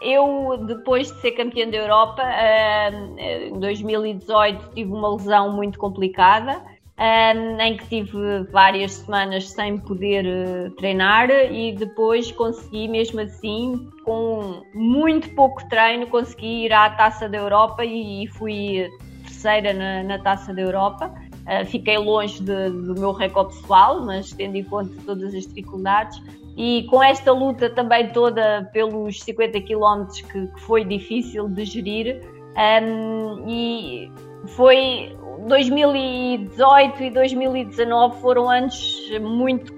eu, depois de ser campeã da Europa, uh, em 2018 tive uma lesão muito complicada um, em que tive várias semanas sem poder uh, treinar e depois consegui mesmo assim, com muito pouco treino, consegui ir à Taça da Europa e, e fui terceira na, na, Taça da Europa. Uh, fiquei longe de, do meu recorde pessoal, mas tendo em conta todas as dificuldades. E com esta luta também toda pelos 50 km que, que foi difícil de gerir, um, e foi 2018 e 2019 foram anos muito.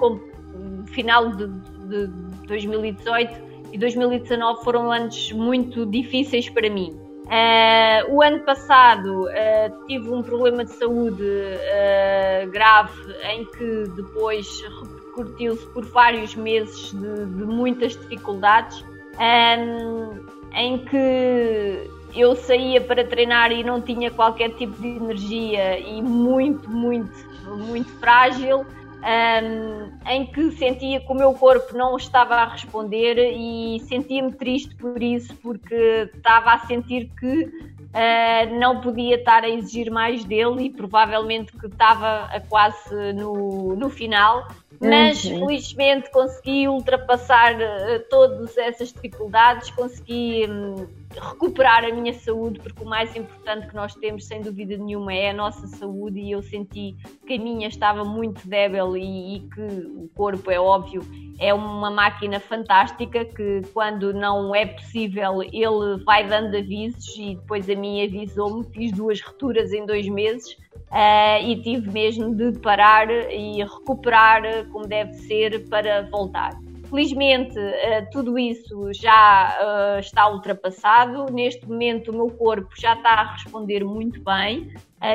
final de, de 2018 e 2019 foram anos muito difíceis para mim. Uh, o ano passado uh, tive um problema de saúde uh, grave em que depois repercutiu-se por vários meses de, de muitas dificuldades, um, em que eu saía para treinar e não tinha qualquer tipo de energia e muito, muito, muito frágil, um, em que sentia que o meu corpo não estava a responder e sentia-me triste por isso, porque estava a sentir que uh, não podia estar a exigir mais dele e provavelmente que estava a quase no, no final. Mas uhum. felizmente consegui ultrapassar uh, todas essas dificuldades, consegui um, recuperar a minha saúde, porque o mais importante que nós temos, sem dúvida nenhuma, é a nossa saúde, e eu senti que a minha estava muito débil e, e que o corpo, é óbvio, é uma máquina fantástica que quando não é possível ele vai dando avisos e depois a mim avisou-me, fiz duas rupturas em dois meses Uh, e tive mesmo de parar e recuperar como deve ser para voltar. Felizmente, uh, tudo isso já uh, está ultrapassado. Neste momento, o meu corpo já está a responder muito bem.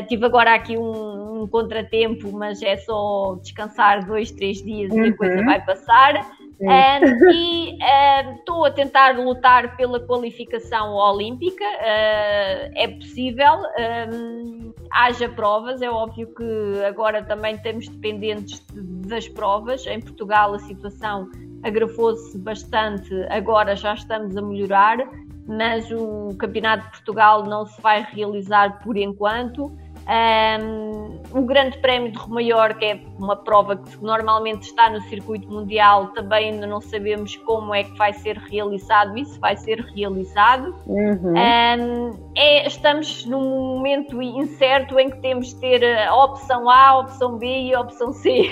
tive agora aqui um, um, contratempo, mas é só descansar dois, três dias uhum. e a coisa uhum. vai passar. E estou a tentar lutar pela qualificação olímpica. Uh, é possível, um, haja provas. É óbvio que agora também estamos dependentes de, das provas. Em Portugal a situação agravou-se bastante, agora já estamos a melhorar, mas o Campeonato de Portugal não se vai realizar por enquanto. Um, o Grande Prémio de Romaior, que é uma prova que normalmente está no circuito mundial, também ainda não sabemos como é que vai ser realizado. Isso vai ser realizado. Uhum. Um, é, estamos num momento incerto em que temos de ter a opção A, a opção B e a opção C.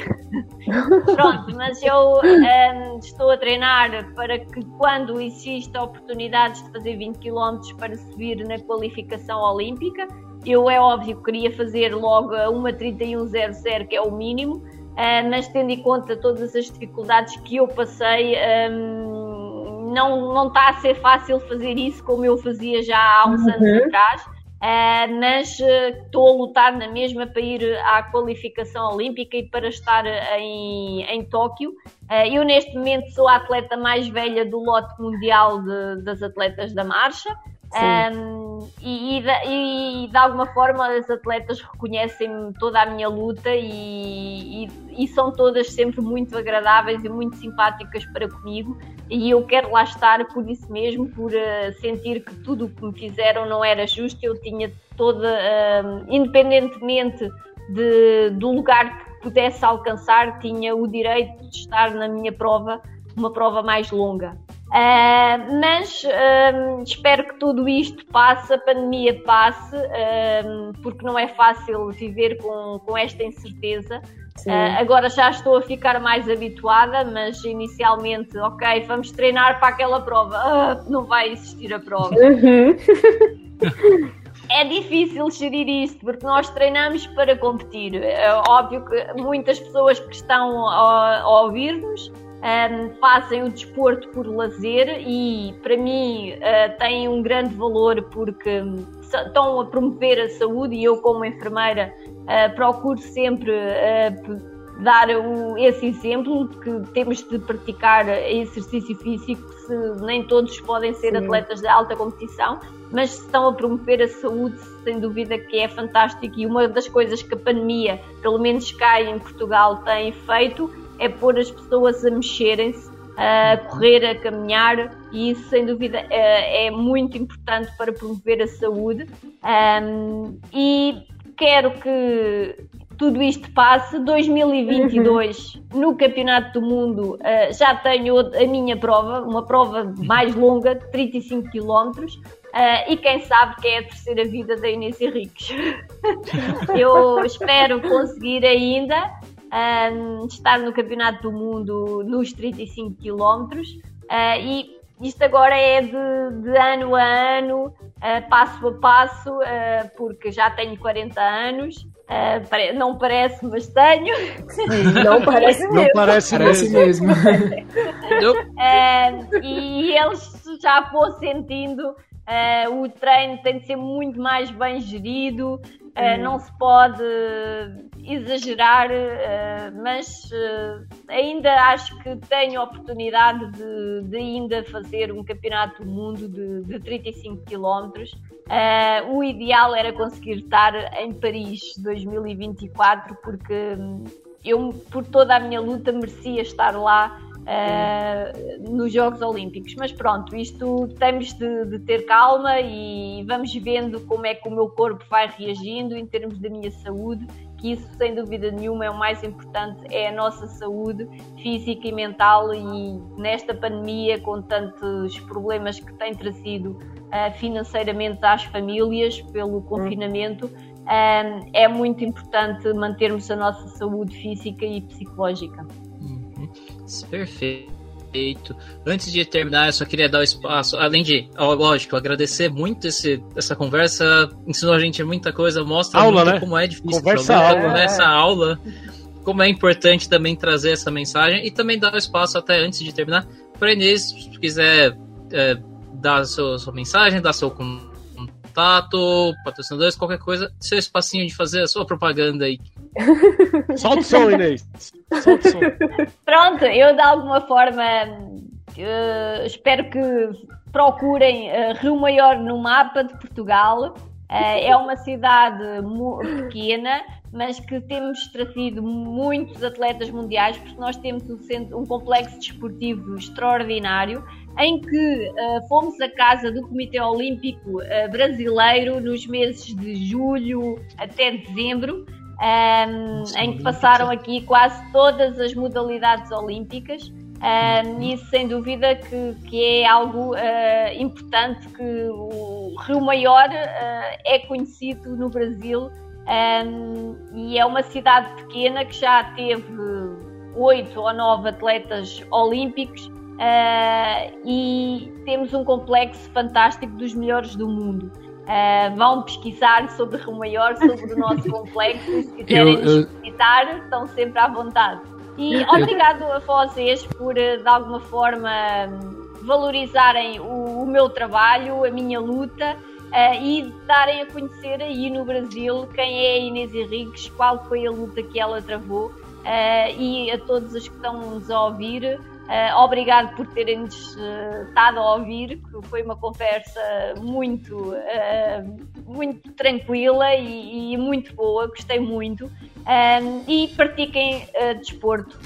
<laughs> Pronto, mas eu um, estou a treinar para que quando exista oportunidades de fazer 20 km para subir na qualificação olímpica, eu é óbvio queria fazer logo a 1.31.00, que é o mínimo, uh, mas tendo em conta todas as dificuldades que eu passei, um, não, não está a ser fácil fazer isso como eu fazia já há uns uhum. anos atrás. Uh, mas estou a lutar na mesma para ir à qualificação olímpica e para estar em, em Tóquio. Uh, eu, neste momento, sou a atleta mais velha do lote mundial de, das atletas da marcha. Um, e, e, e, de alguma forma as atletas reconhecem toda a minha luta e, e, são todas sempre muito agradáveis e muito simpáticas para comigo. E eu quero lá estar por isso mesmo, por uh, sentir que tudo o que me fizeram não era justo, eu tinha toda, uh, independentemente de, do lugar que pudesse alcançar, tinha o direito de estar na minha prova, uma prova mais longa. Uh, mas uh, espero que tudo isto passe, a pandemia passe, uh, porque não é fácil viver com, com esta incerteza. agora já estou a ficar mais habituada, mas inicialmente, ok, vamos treinar para aquela prova. Ah, não vai existir a prova. Uhum. <laughs> é difícil gerir isto, porque nós treinamos para competir. É óbvio que muitas pessoas que estão a, a ouvir-nos um, fazem o desporto por lazer e para mim uh, tem um grande valor porque estão a promover a saúde e eu como enfermeira uh, procuro sempre uh, dar o, esse exemplo de que temos de praticar exercício físico se nem todos podem ser Sim. atletas de alta competição mas estão a promover a saúde sem dúvida que é fantástico e uma das coisas que a pandemia pelo menos cá em Portugal tem feito é pôr as pessoas a mexerem-se, a correr, a caminhar, e isso, sem dúvida, é, é muito importante para promover a saúde. Um, e quero que tudo isto passe. 2022, uhum. no Campeonato do Mundo, uh, já tenho a minha prova, uma prova mais longa, de 35 km. Uh, e quem sabe que é a terceira vida da Inês Henriques. <laughs> Eu espero conseguir ainda um, estar no Campeonato do Mundo nos 35 km uh, e isto agora é de, de ano a ano, uh, passo a passo, uh, porque já tenho 40 anos. Uh, não parece, mas tenho. Não <laughs> parece mesmo. Não parece, parece mesmo. e eles já vou sentindo. o treino tem de ser muito mais bem gerido, Uh, não se pode exagerar, uh, mas uh, ainda acho que tenho a oportunidade de, de, ainda fazer um campeonato do mundo de, de 35 km. o ideal era conseguir estar em Paris 2024, porque hum, eu, por toda a minha luta, merecia estar lá uh, nos Jogos Olímpicos. Mas pronto, isto temos de, de, ter calma e vamos vendo como é que o meu corpo vai reagindo em termos da minha saúde que isso, sem dúvida nenhuma, é o mais importante, é a nossa saúde física e mental e nesta pandemia, com tantos problemas que tem trazido uh, financeiramente às famílias pelo confinamento, uh, é muito importante mantermos a nossa saúde física e psicológica. Perfeito. Antes de terminar, eu só queria dar o espaço, além de, ó, lógico, agradecer muito esse, essa conversa, ensinou a gente muita coisa, mostra aula, né? como é difícil. Conversa aula. Nessa é. aula, como é importante também trazer essa mensagem e também dar o espaço até antes de terminar para Inês, se quiser é, dar a sua, sua mensagem, dar seu contato, patrocinadores, qualquer coisa, seu espacinho de fazer a sua propaganda aí. <laughs> Solta o som, Inês. Solta o som. Pronto, eu de alguma forma uh, espero que procurem uh, Rio Maior no mapa de Portugal. Uh, é uma cidade pequena, mas que temos trazido muitos atletas mundiais, porque nós temos um, centro, um complexo desportivo extraordinário em que uh, fomos à casa do Comitê Olímpico uh, Brasileiro nos meses de julho até dezembro, um, ehm, em que passaram aqui quase todas as modalidades olímpicas. Um, ehm, isso sem dúvida que, que é algo uh, importante que o Rio Maior é conhecido no Brasil um, ehm, e é uma cidade pequena que já teve oito ou nove atletas olímpicos uh, e temos um complexo fantástico dos melhores do mundo. Uh, vão pesquisar sobre Rio Maior, sobre o nosso <laughs> complexo, e se quiserem eu, eu... visitar, estão sempre à vontade. E obrigado a vocês por, eh, de alguma forma, valorizarem o, o meu trabalho, a minha luta uh, e darem a conhecer aí no Brasil quem é a Inês Henriques, qual foi a luta que ela travou uh, e a todos os que estão-nos a ouvir. Uh, obrigado por terem-nos uh, estado a ouvir, que foi uma conversa muito, uh, muito tranquila e, e, muito boa, gostei muito. Um, e pratiquem desporto.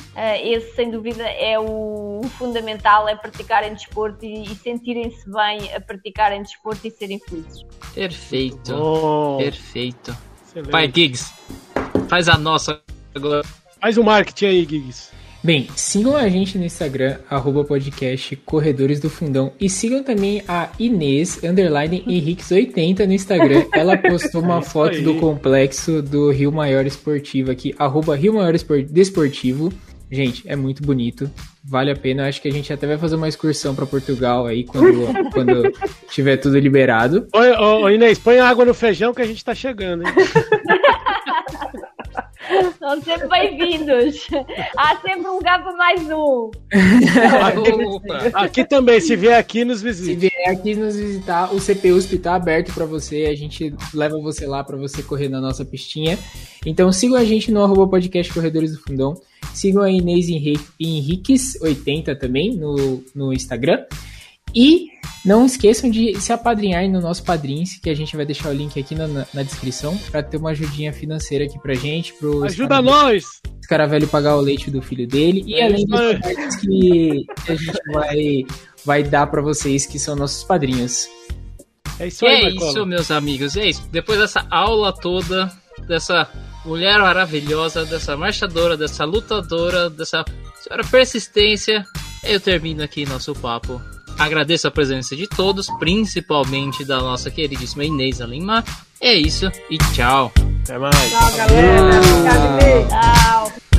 esse, sem dúvida, é o, o, fundamental, é praticarem desporto e, e sentirem-se bem a praticarem desporto e serem felizes. Perfeito, oh. perfeito. Excelente. Pai Giggs, faz a nossa agora. Faz o marketing aí, Giggs. Bem, sigam a gente no Instagram, arroba podcast Corredores do Fundão. E sigam também a Inês, underline Henriques80 no Instagram. <laughs> Ela postou uma foto do complexo do Rio Maior Esportivo aqui, arroba Rio Maior Desportivo. Gente, é muito bonito. Vale a pena. Acho que a gente até vai fazer uma excursão para Portugal aí quando, <laughs> quando tiver tudo liberado. Oi, ô, Inês, põe água no feijão que a gente tá chegando, hein? <laughs> São sempre bem-vindos. Há sempre um lugar para mais um. Aqui, aqui, também, se vier aqui, nos visite. Se vier aqui nos visitar, o CPUSP está aberto para você. A gente leva você lá para você correr na nossa pistinha. Então sigam a gente no arroba podcast Corredores do Fundão. Sigam a Inês Henriques80 também no, no Instagram. E não esqueçam de se apadrinhar no nosso Padrinho, que a gente vai deixar o link aqui na, na descrição para ter uma ajudinha financeira aqui pra gente. Pro Ajuda nós! Esse cara velho pagar o leite do filho dele. E é além dos que a gente vai, vai dar para vocês, que são nossos padrinhos. É isso aí, É isso, meus amigos. É isso. Depois dessa aula toda, dessa mulher maravilhosa, dessa marchadora, dessa lutadora, dessa senhora persistência, eu termino aqui nosso papo Agradeço a presença de todos, principalmente da nossa queridíssima Inês Lima. É isso e tchau. Até mais. Tchau, galera. Obrigado, Tchau.